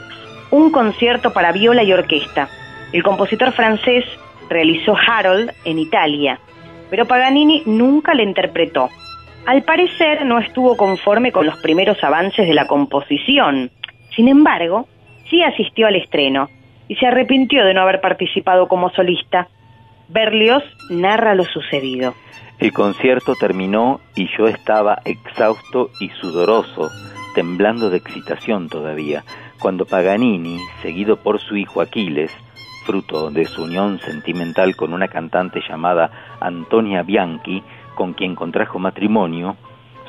un concierto para viola y orquesta. El compositor francés realizó Harold en Italia, pero Paganini nunca le interpretó. Al parecer no estuvo conforme con los primeros avances de la composición. Sin embargo, sí asistió al estreno y se arrepintió de no haber participado como solista. Berlioz narra lo sucedido. El concierto terminó y yo estaba exhausto y sudoroso, temblando de excitación todavía, cuando Paganini, seguido por su hijo Aquiles, fruto de su unión sentimental con una cantante llamada Antonia Bianchi, con quien contrajo matrimonio,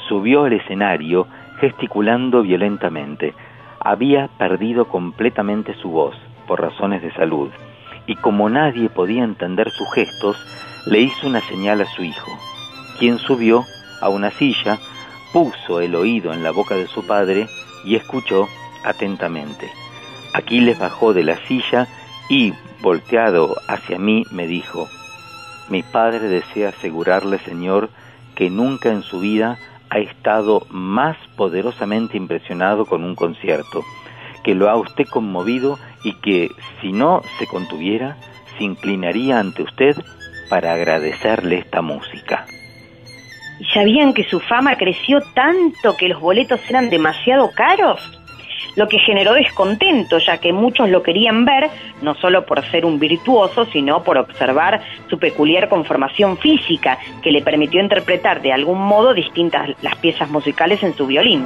subió al escenario gesticulando violentamente. Había perdido completamente su voz por razones de salud, y como nadie podía entender sus gestos, le hizo una señal a su hijo, quien subió a una silla, puso el oído en la boca de su padre y escuchó atentamente. Aquiles bajó de la silla y, volteado hacia mí, me dijo, mi padre desea asegurarle, Señor, que nunca en su vida ha estado más poderosamente impresionado con un concierto, que lo ha usted conmovido y que, si no se contuviera, se inclinaría ante usted para agradecerle esta música. ¿Sabían que su fama creció tanto que los boletos eran demasiado caros? Lo que generó descontento, ya que muchos lo querían ver, no solo por ser un virtuoso, sino por observar su peculiar conformación física, que le permitió interpretar de algún modo distintas las piezas musicales en su violín.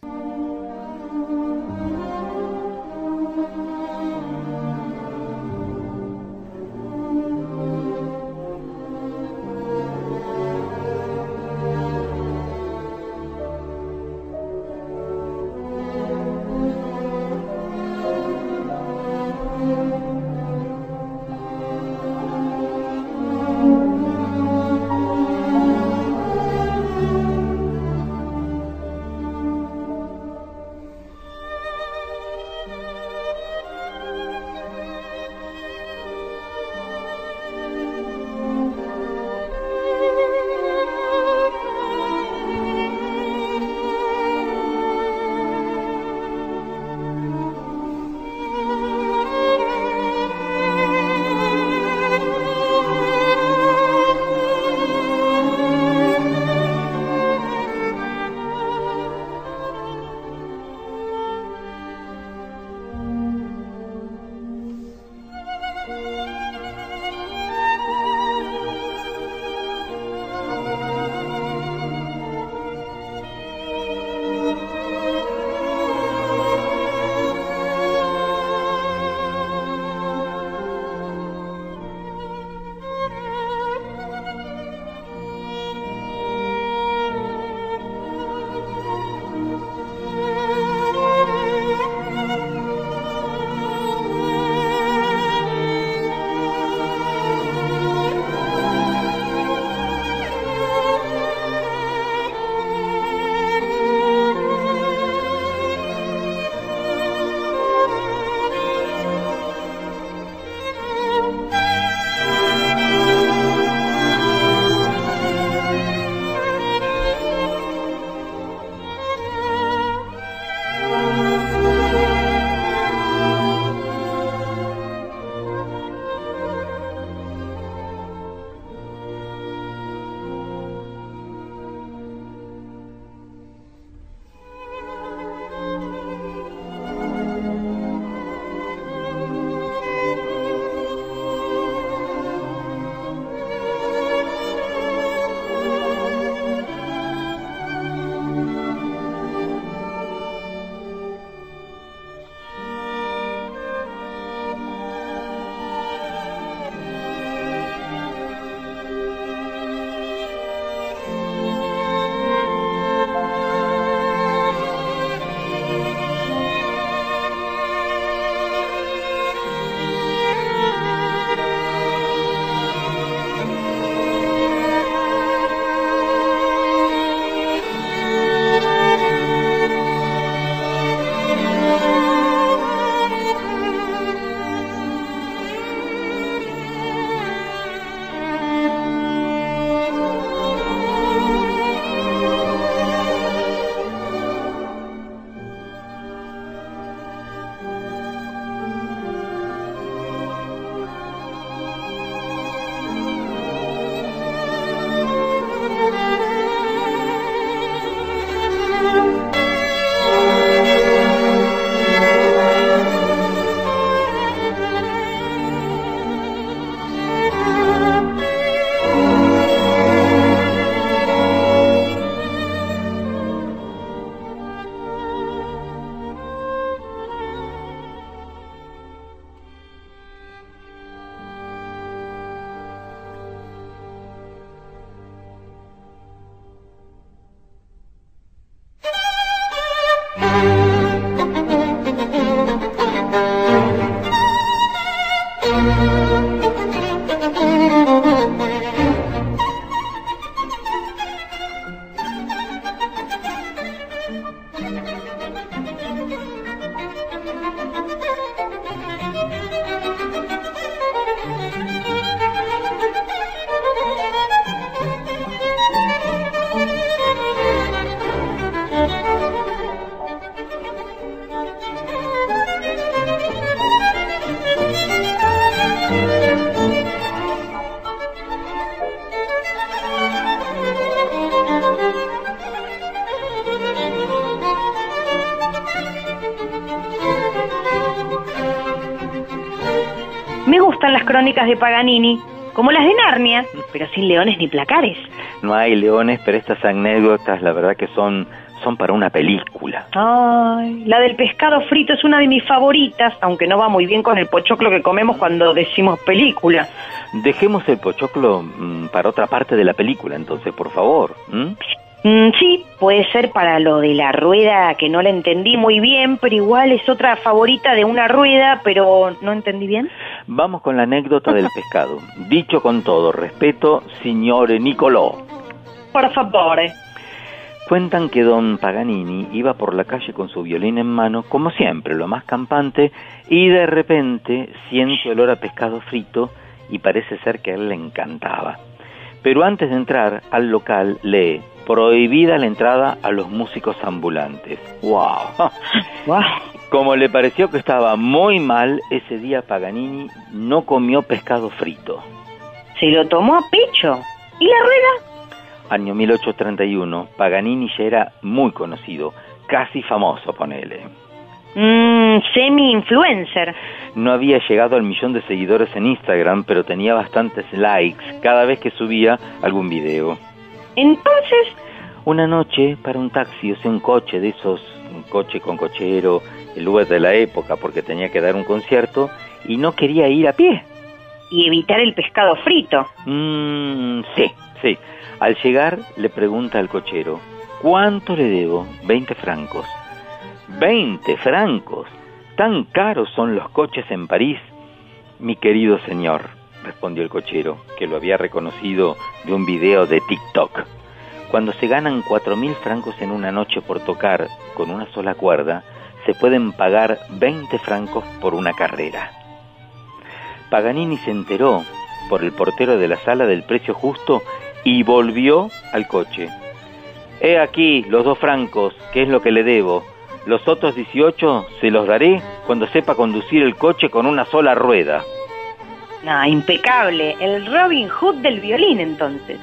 De Paganini, como las de Narnia, pero sin leones ni placares. No hay leones, pero estas anécdotas la verdad que son, son para una película. Ay, la del pescado frito es una de mis favoritas, aunque no va muy bien con el pochoclo que comemos cuando decimos película. Dejemos el pochoclo mm, para otra parte de la película, entonces, por favor. Mm, sí, puede ser para lo de la rueda, que no la entendí muy bien, pero igual es otra favorita de una rueda, pero no entendí bien. Vamos con la anécdota del pescado. Dicho con todo respeto, signore Nicolò. Por favor. Cuentan que don Paganini iba por la calle con su violín en mano, como siempre, lo más campante, y de repente siente olor a pescado frito y parece ser que a él le encantaba. Pero antes de entrar al local lee, prohibida la entrada a los músicos ambulantes. ¡Wow! Como le pareció que estaba muy mal, ese día Paganini no comió pescado frito. Se lo tomó a pecho. ¿Y la rueda? Año 1831, Paganini ya era muy conocido, casi famoso, ponele. Mmm, semi-influencer. No había llegado al millón de seguidores en Instagram, pero tenía bastantes likes cada vez que subía algún video. Entonces, Una noche, para un taxi, o sea, un coche de esos, un coche con cochero, el Uber de la época, porque tenía que dar un concierto, y no quería ir a pie. y evitar el pescado frito. Mmm, sí, sí. Al llegar, le pregunta al cochero, ¿cuánto le debo? 20 francos. ¿20 francos? ¿Tan caros son los coches en París? Mi querido señor, respondió el cochero, que lo había reconocido de un video de TikTok. Cuando se ganan cuatro mil francos en una noche por tocar con una sola cuerda, se pueden pagar 20 francos por una carrera. Paganini se enteró por el portero de la sala del precio justo y volvió al coche. He aquí los dos francos, que es lo que le debo. Los otros 18 se los daré cuando sepa conducir el coche con una sola rueda. No, impecable. El Robin Hood del violín, entonces.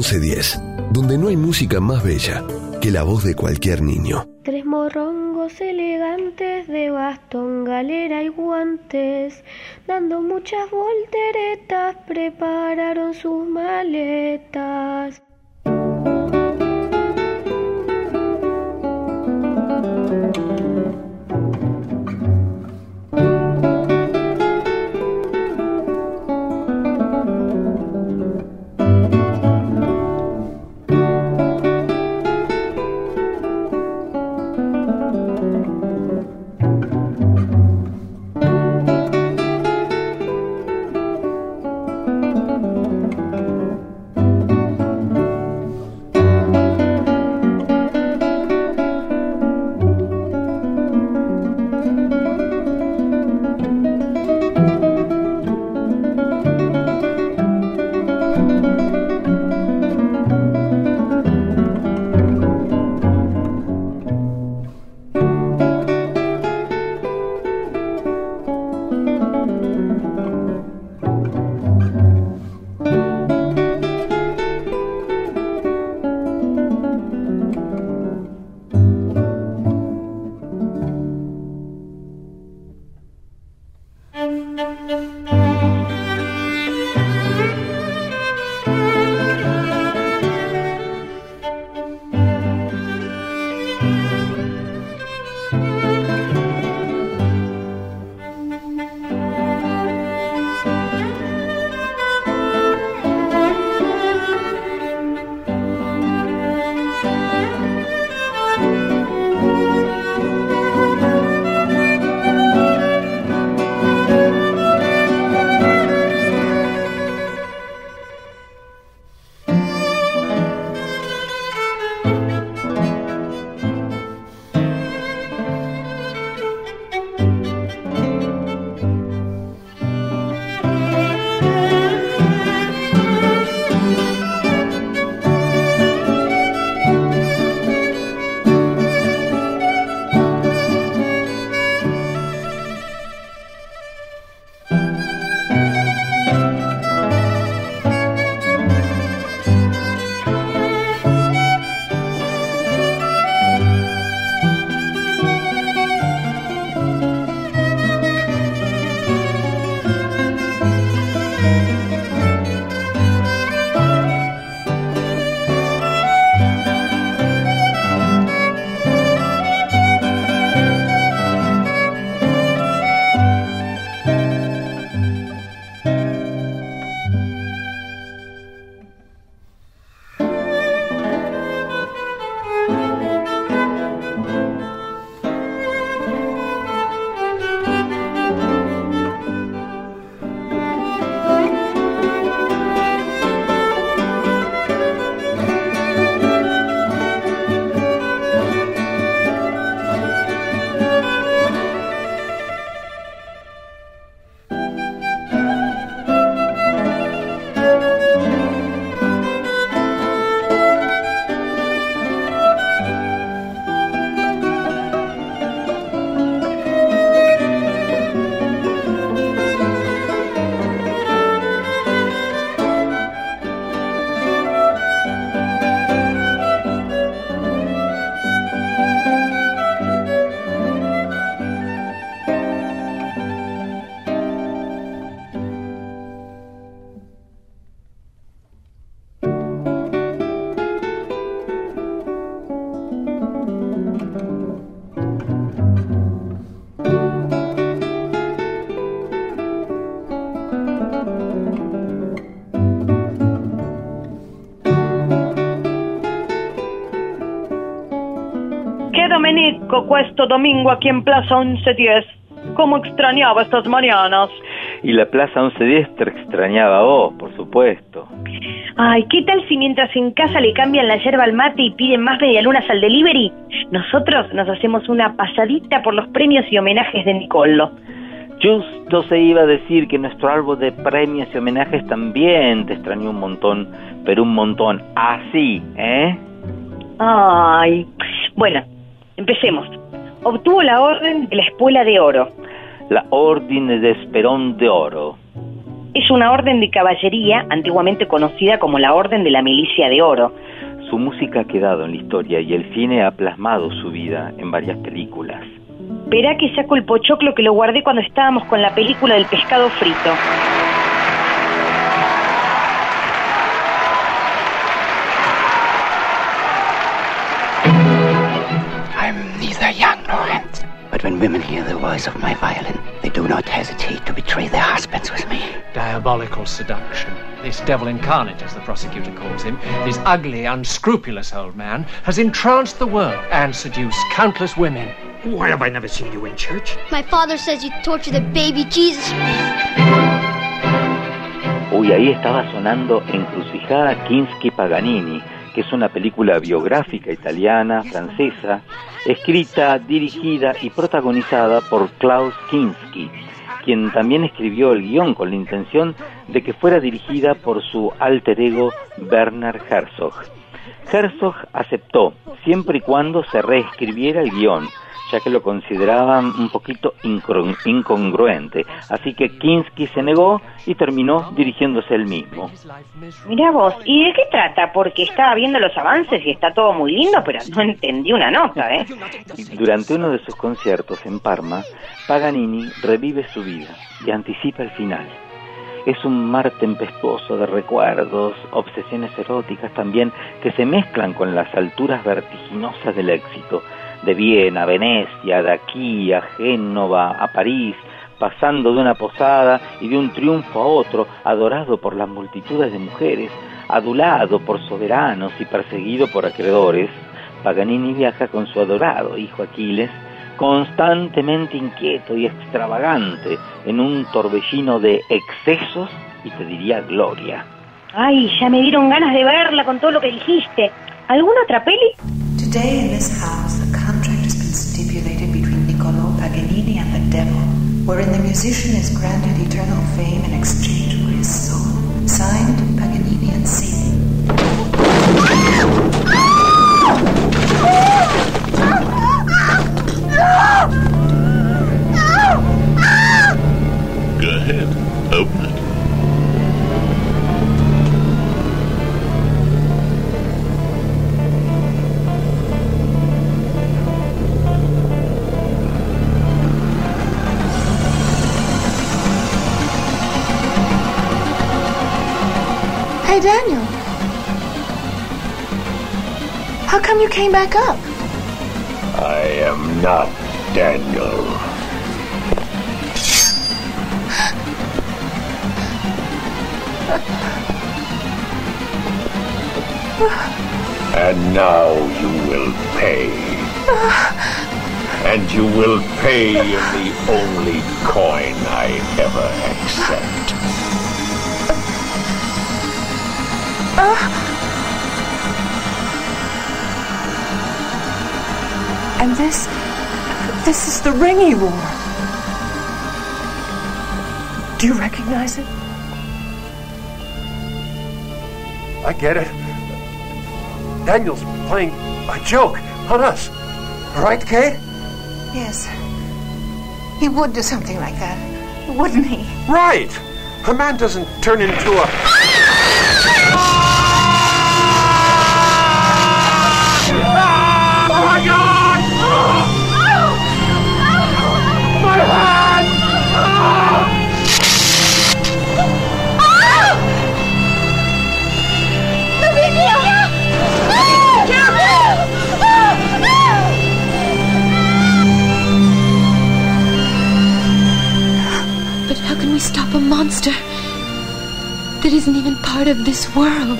1110, donde no hay música más bella que la voz de cualquier niño. Tres morrongos elegantes de bastón, galera y guantes, dando muchas volteretas, prepararon questo domingo aquí en Plaza 1110. Cómo extrañaba estas mañanas. Y la Plaza 1110 te extrañaba a vos, por supuesto. Ay, ¿qué tal si mientras en casa le cambian la yerba al mate y piden más medialunas al delivery? Nosotros nos hacemos una pasadita por los premios y homenajes de Nicolo. Justo se iba a decir que nuestro árbol de premios y homenajes también te extrañó un montón, pero un montón, así, ¿eh? Ay, bueno, empecemos. Obtuvo la orden de la Espuela de Oro. La Orden de Esperón de Oro. Es una orden de caballería antiguamente conocida como la Orden de la Milicia de Oro. Su música ha quedado en la historia y el cine ha plasmado su vida en varias películas. Verá que saco el pochoclo que lo guardé cuando estábamos con la película del pescado frito. But when women hear the voice of my violin, they do not hesitate to betray their husbands with me. Diabolical seduction. This devil incarnate, as the prosecutor calls him, this ugly, unscrupulous old man, has entranced the world and seduced countless women. Why have I never seen you in church? My father says you torture the baby Jesus. Uy, ahí estaba sonando Encrucijada Kinski Paganini, que es una película biográfica italiana, francesa, escrita, dirigida y protagonizada por Klaus Kinski, quien también escribió el guion con la intención de que fuera dirigida por su alter ego Werner Herzog. Herzog aceptó, siempre y cuando se reescribiera el guion, ya que lo consideraban un poquito incongru incongruente. Así que Kinski se negó y terminó dirigiéndose él mismo. Mira vos, ¿y de qué trata? Porque estaba viendo los avances y está todo muy lindo, pero no entendí una nota, ¿eh? Durante uno de sus conciertos en Parma, Paganini revive su vida y anticipa el final. Es un mar tempestuoso de recuerdos, obsesiones eróticas también, que se mezclan con las alturas vertiginosas del éxito. De Viena, Venecia, de aquí a Génova, a París, pasando de una posada y de un triunfo a otro, adorado por las multitudes de mujeres, adulado por soberanos y perseguido por acreedores, Paganini viaja con su adorado hijo Aquiles, constantemente inquieto y extravagante en un torbellino de excesos y te diría gloria. Ay, ya me dieron ganas de verla con todo lo que dijiste. ¿Alguna otra peli? Today in this house, a contract has been stipulated between Niccolo Paganini and the devil, wherein the musician is granted eternal fame in exchange for his soul. Signed, Go ahead, open it. Hey, Daniel. How come you came back up? Not Daniel. And now you will pay. And you will pay in the only coin I ever accept. And this. This is the ring he wore. Do you recognize it? I get it. Daniel's playing a joke on us. Right, Kate? Yes. He would do something like that, wouldn't he? Right. A man doesn't turn into a. stop a monster that isn't even part of this world.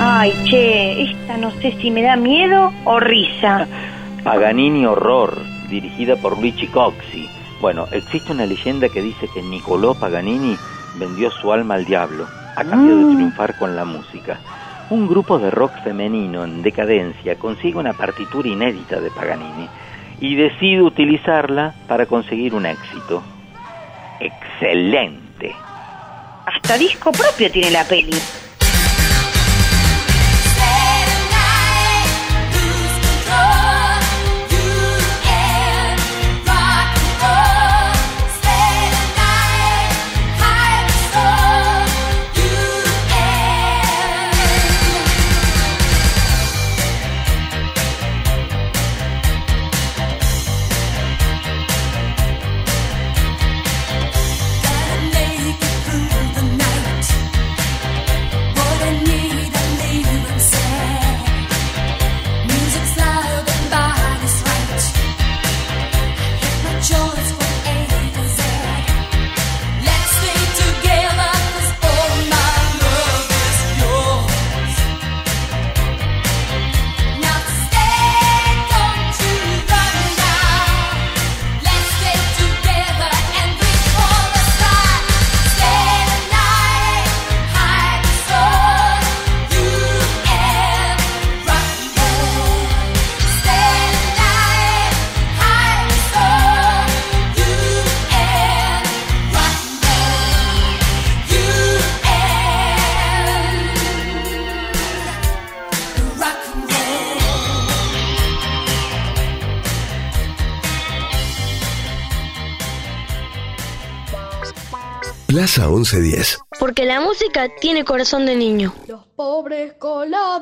Ay, che, esta no sé si me da miedo o risa. Paganini Horror, dirigida por Luigi Coxi. Bueno, existe una leyenda que dice que Niccolò Paganini vendió su alma al diablo a cambio de Mm. triunfar con la música. Un grupo de rock femenino en decadencia consigue una partitura inédita de Paganini y decide utilizarla para conseguir un éxito. Excelente. Hasta disco propio tiene la peli. Casa 1110. Porque la música tiene corazón de niño. Los pobres coladores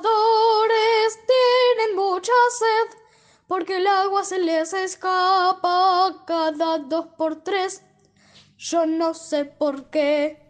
tienen mucha sed, porque el agua se les escapa cada dos por tres. Yo no sé por qué.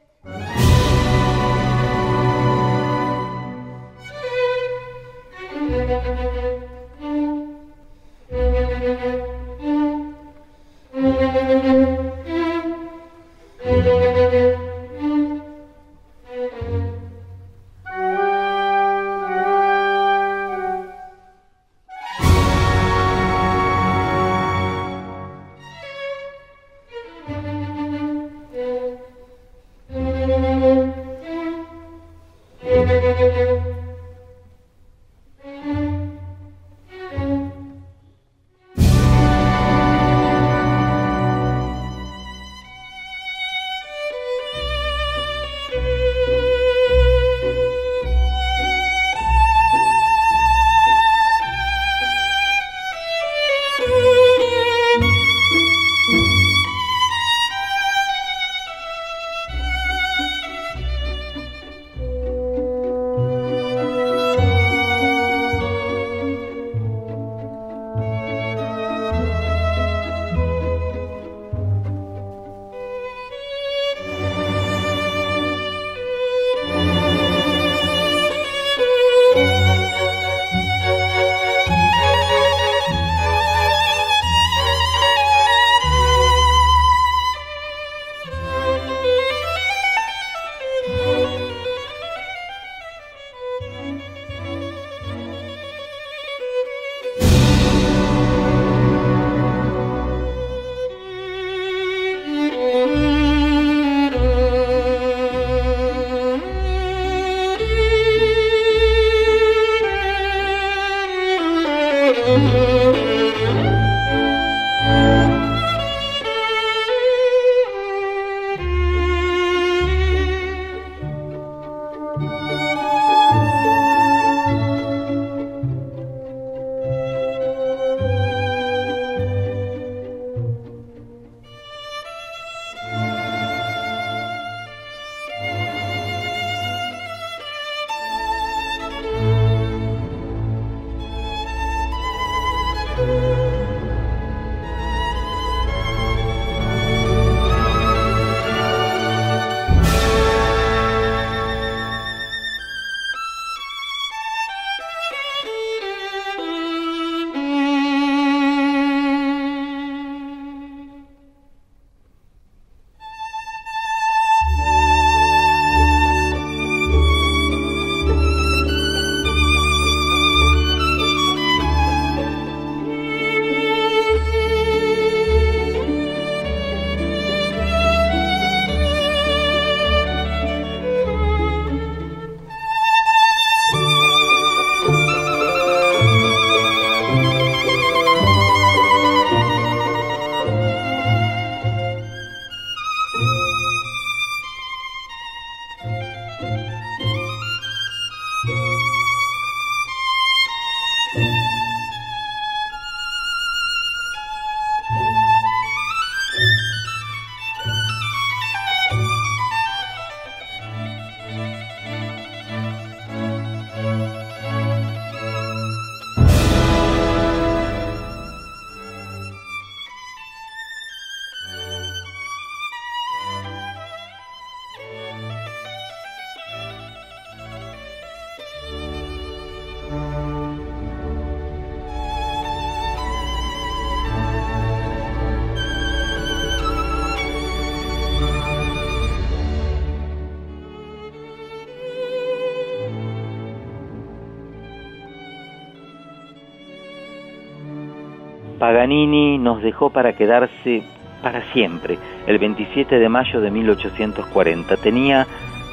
Paganini nos dejó para quedarse para siempre, el 27 de mayo de 1840. Tenía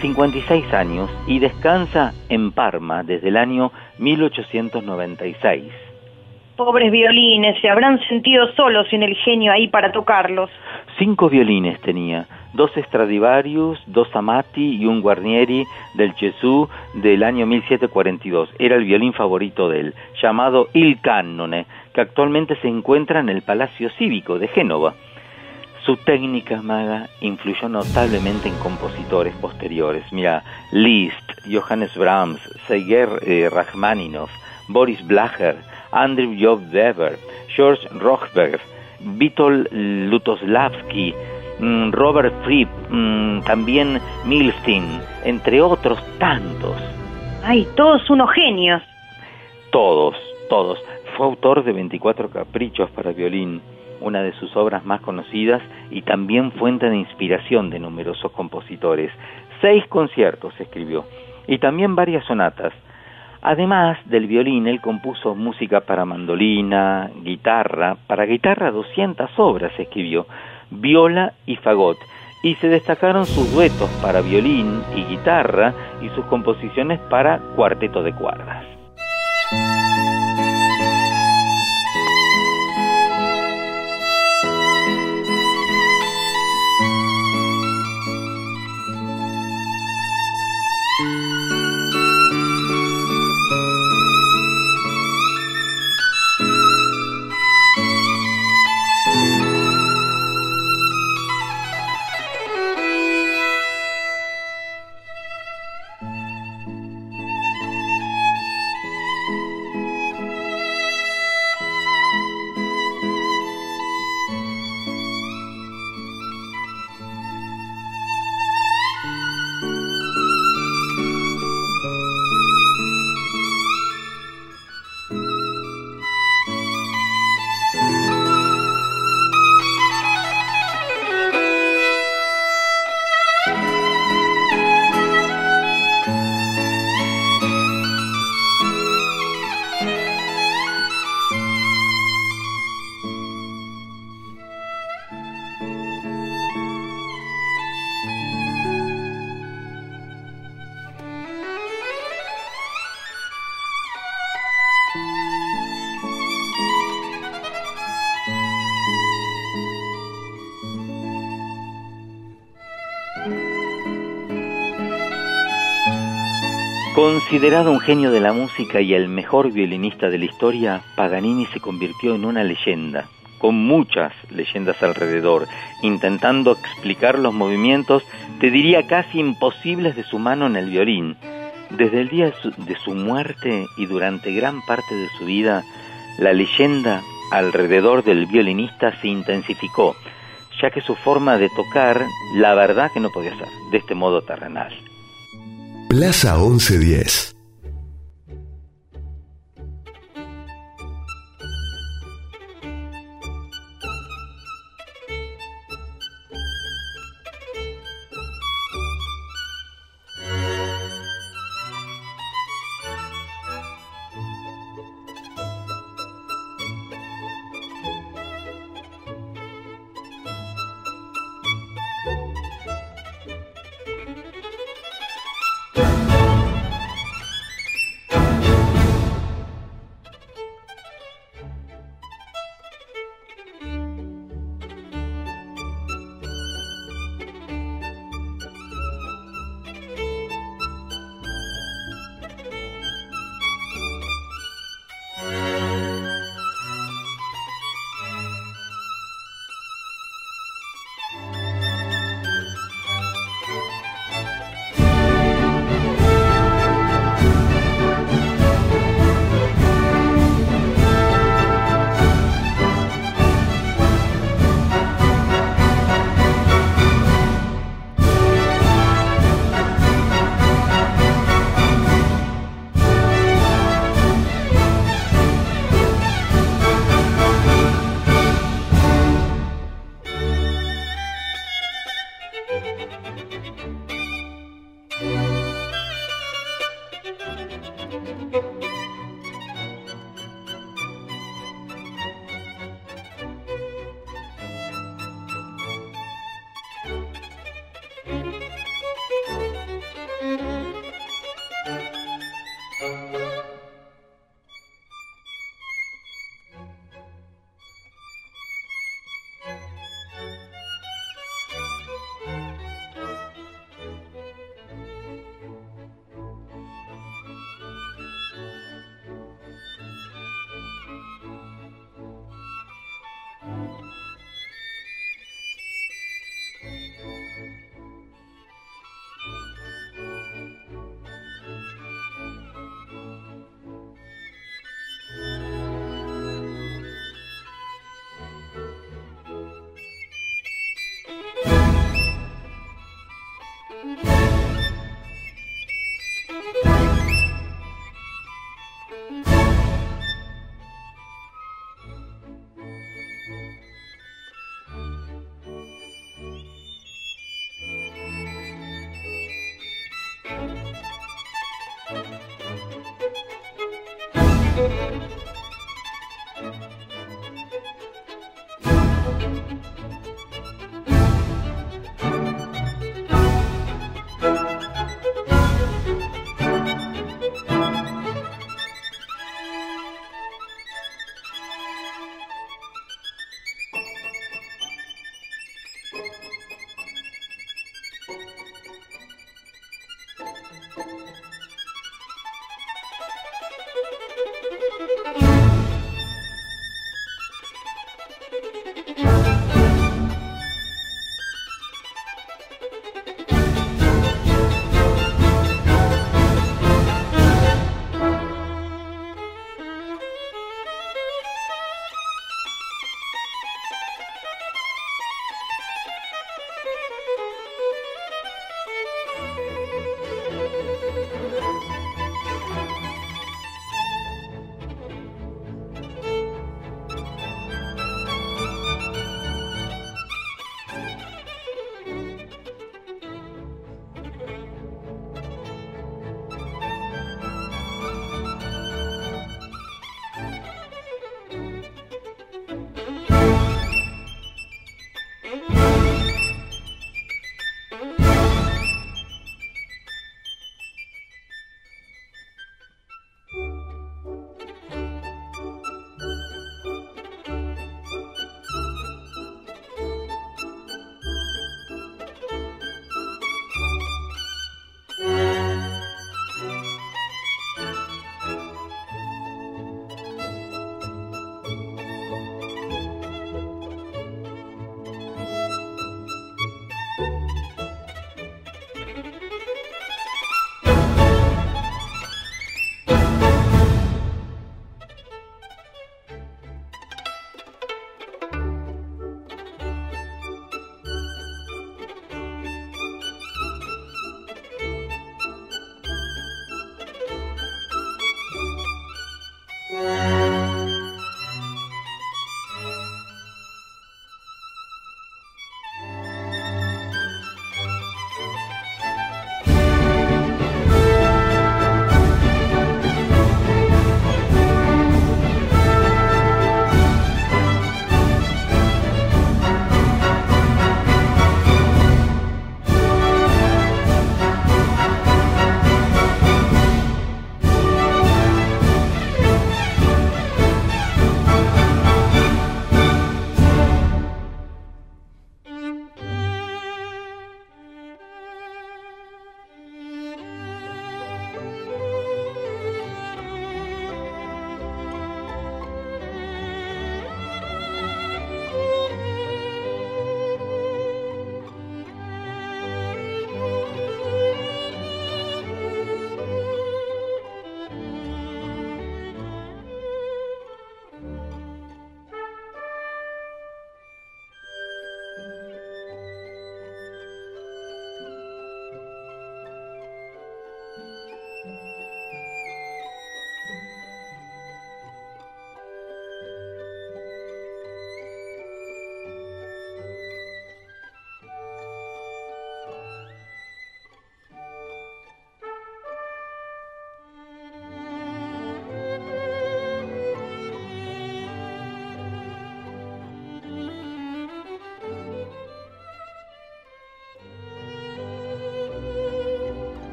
56 años y descansa en Parma desde el año 1896. Pobres violines, se habrán sentido solos sin el genio ahí para tocarlos. Cinco violines tenía, dos Stradivarius, dos Amati y un Guarnieri del Gesù del año 1742. Era el violín favorito de él, llamado Il Cannone, que actualmente se encuentra en el Palacio Cívico de Génova. Su técnica maga influyó notablemente en compositores posteriores. Mira, Liszt, Johannes Brahms, Sergei eh, Rachmaninoff, Boris Blacher, Andrew Job Weber, George Rochberg, Vitol Lutoslavski, mm, Robert Fripp, mm, también Milstein, entre otros tantos. Ay, todos unos genios. Todos, todos. Fue autor de 24 caprichos para violín, una de sus obras más conocidas y también fuente de inspiración de numerosos compositores. Seis conciertos escribió y también varias sonatas. Además del violín, él compuso música para mandolina, guitarra, para guitarra 200 obras escribió, viola y fagot, y se destacaron sus duetos para violín y guitarra y sus composiciones para cuarteto de cuerdas. Considerado un genio de la música y el mejor violinista de la historia, Paganini se convirtió en una leyenda, con muchas leyendas alrededor, intentando explicar los movimientos, te diría casi imposibles de su mano en el violín. Desde el día de su, muerte y durante gran parte de su vida, la leyenda alrededor del violinista se intensificó, ya que su forma de tocar, la verdad que no podía ser de este modo terrenal. Plaza 1110.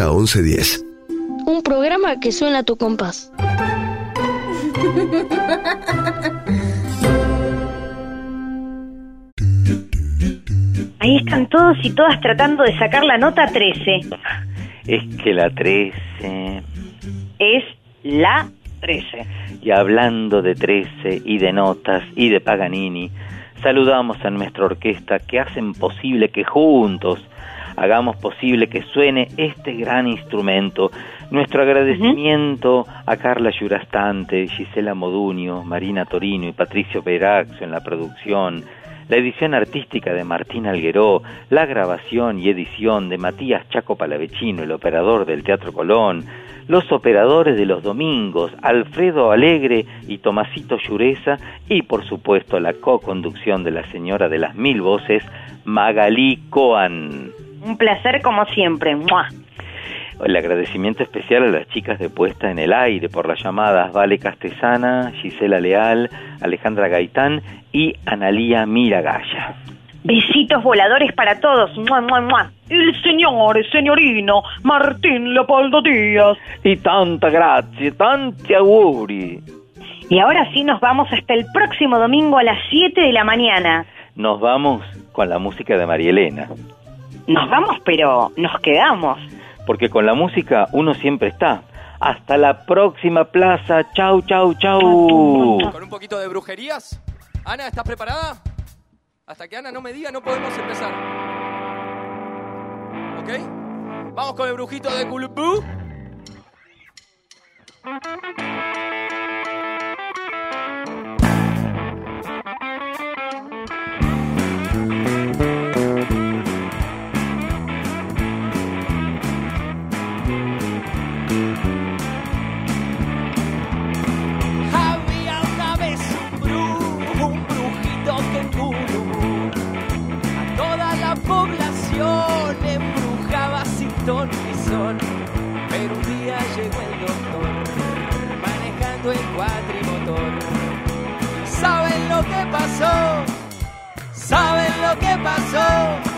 Plaza 1110. Un programa que suena a tu compás. Ahí están todos y todas tratando de sacar la nota 13. Es que la 13... Es la 13. Y hablando de 13 y de notas y de Paganini, saludamos a nuestra orquesta que hacen posible que juntos hagamos posible que suene este gran instrumento. Nuestro agradecimiento a Carla Yurastante, Gisela Modunio, Marina Torino y Patricio Peraxo en la producción, la edición artística de Martín Algueró, la grabación y edición de Matías Chaco Palavecino, el operador del Teatro Colón, los operadores de los domingos, Alfredo Alegre y Tomasito Llureza, y por supuesto la co-conducción de la señora de las mil voces, Magalí Coan. Un placer como siempre. ¡Mua! El agradecimiento especial a las chicas de Puesta en el Aire por las llamadas Vale Castesana, Gisela Leal, Alejandra Gaitán y Analía Miragaya. Besitos voladores para todos. ¡Mua, mua, mua! El señor, señorino, Martín Leopoldo Díaz. Y tanta gracia, tanti auguri. Y ahora sí nos vamos hasta el próximo domingo a las 7 de la mañana. Nos vamos con la música de María Elena. Nos vamos, pero nos quedamos. Porque con la música uno siempre está. Hasta la próxima plaza. Chau, chau, chau. Con un poquito de brujerías. Ana, ¿estás preparada? Hasta que Ana no me diga, no podemos empezar. ¿Ok? Vamos con el brujito de Culupú. Pasó? ¿Saben lo que pasó?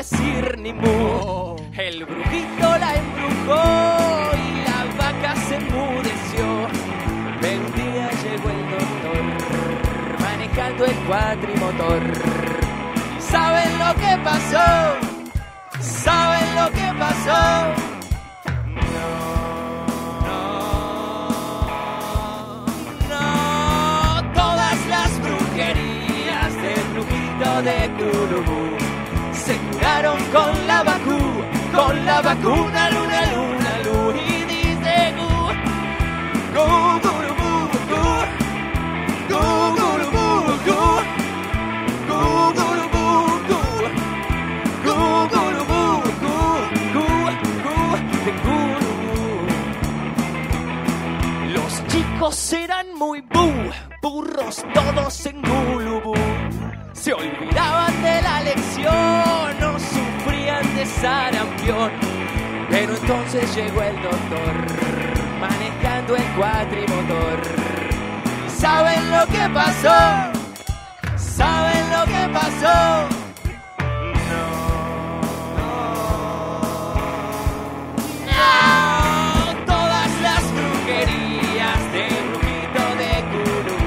Decir ni. El brujito la embrujó y la vaca se enmudeció. Un día llegó el doctor manejando el cuatrimotor. ¿Saben lo que pasó? ¿Saben lo que pasó? Se curaron con la vacú, con la vacuna luna luna luna y dice gu, gu, gu, gu, gu, gu, gu, gu, gu, gu. Los chicos eran muy bu, burros todos en Gulubú. Se olvidaban Pero entonces llegó el doctor, manejando el cuatrimotor. ¿Saben lo que pasó? ¿Saben lo que pasó? No. No. no. Todas las brujerías del grupito de Guru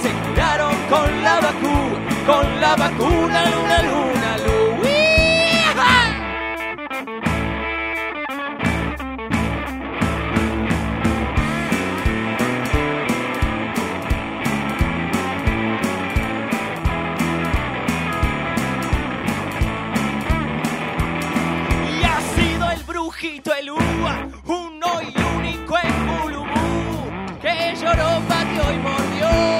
se curaron con la vacuna, con la vacuna Luna Luna. soy por Dios.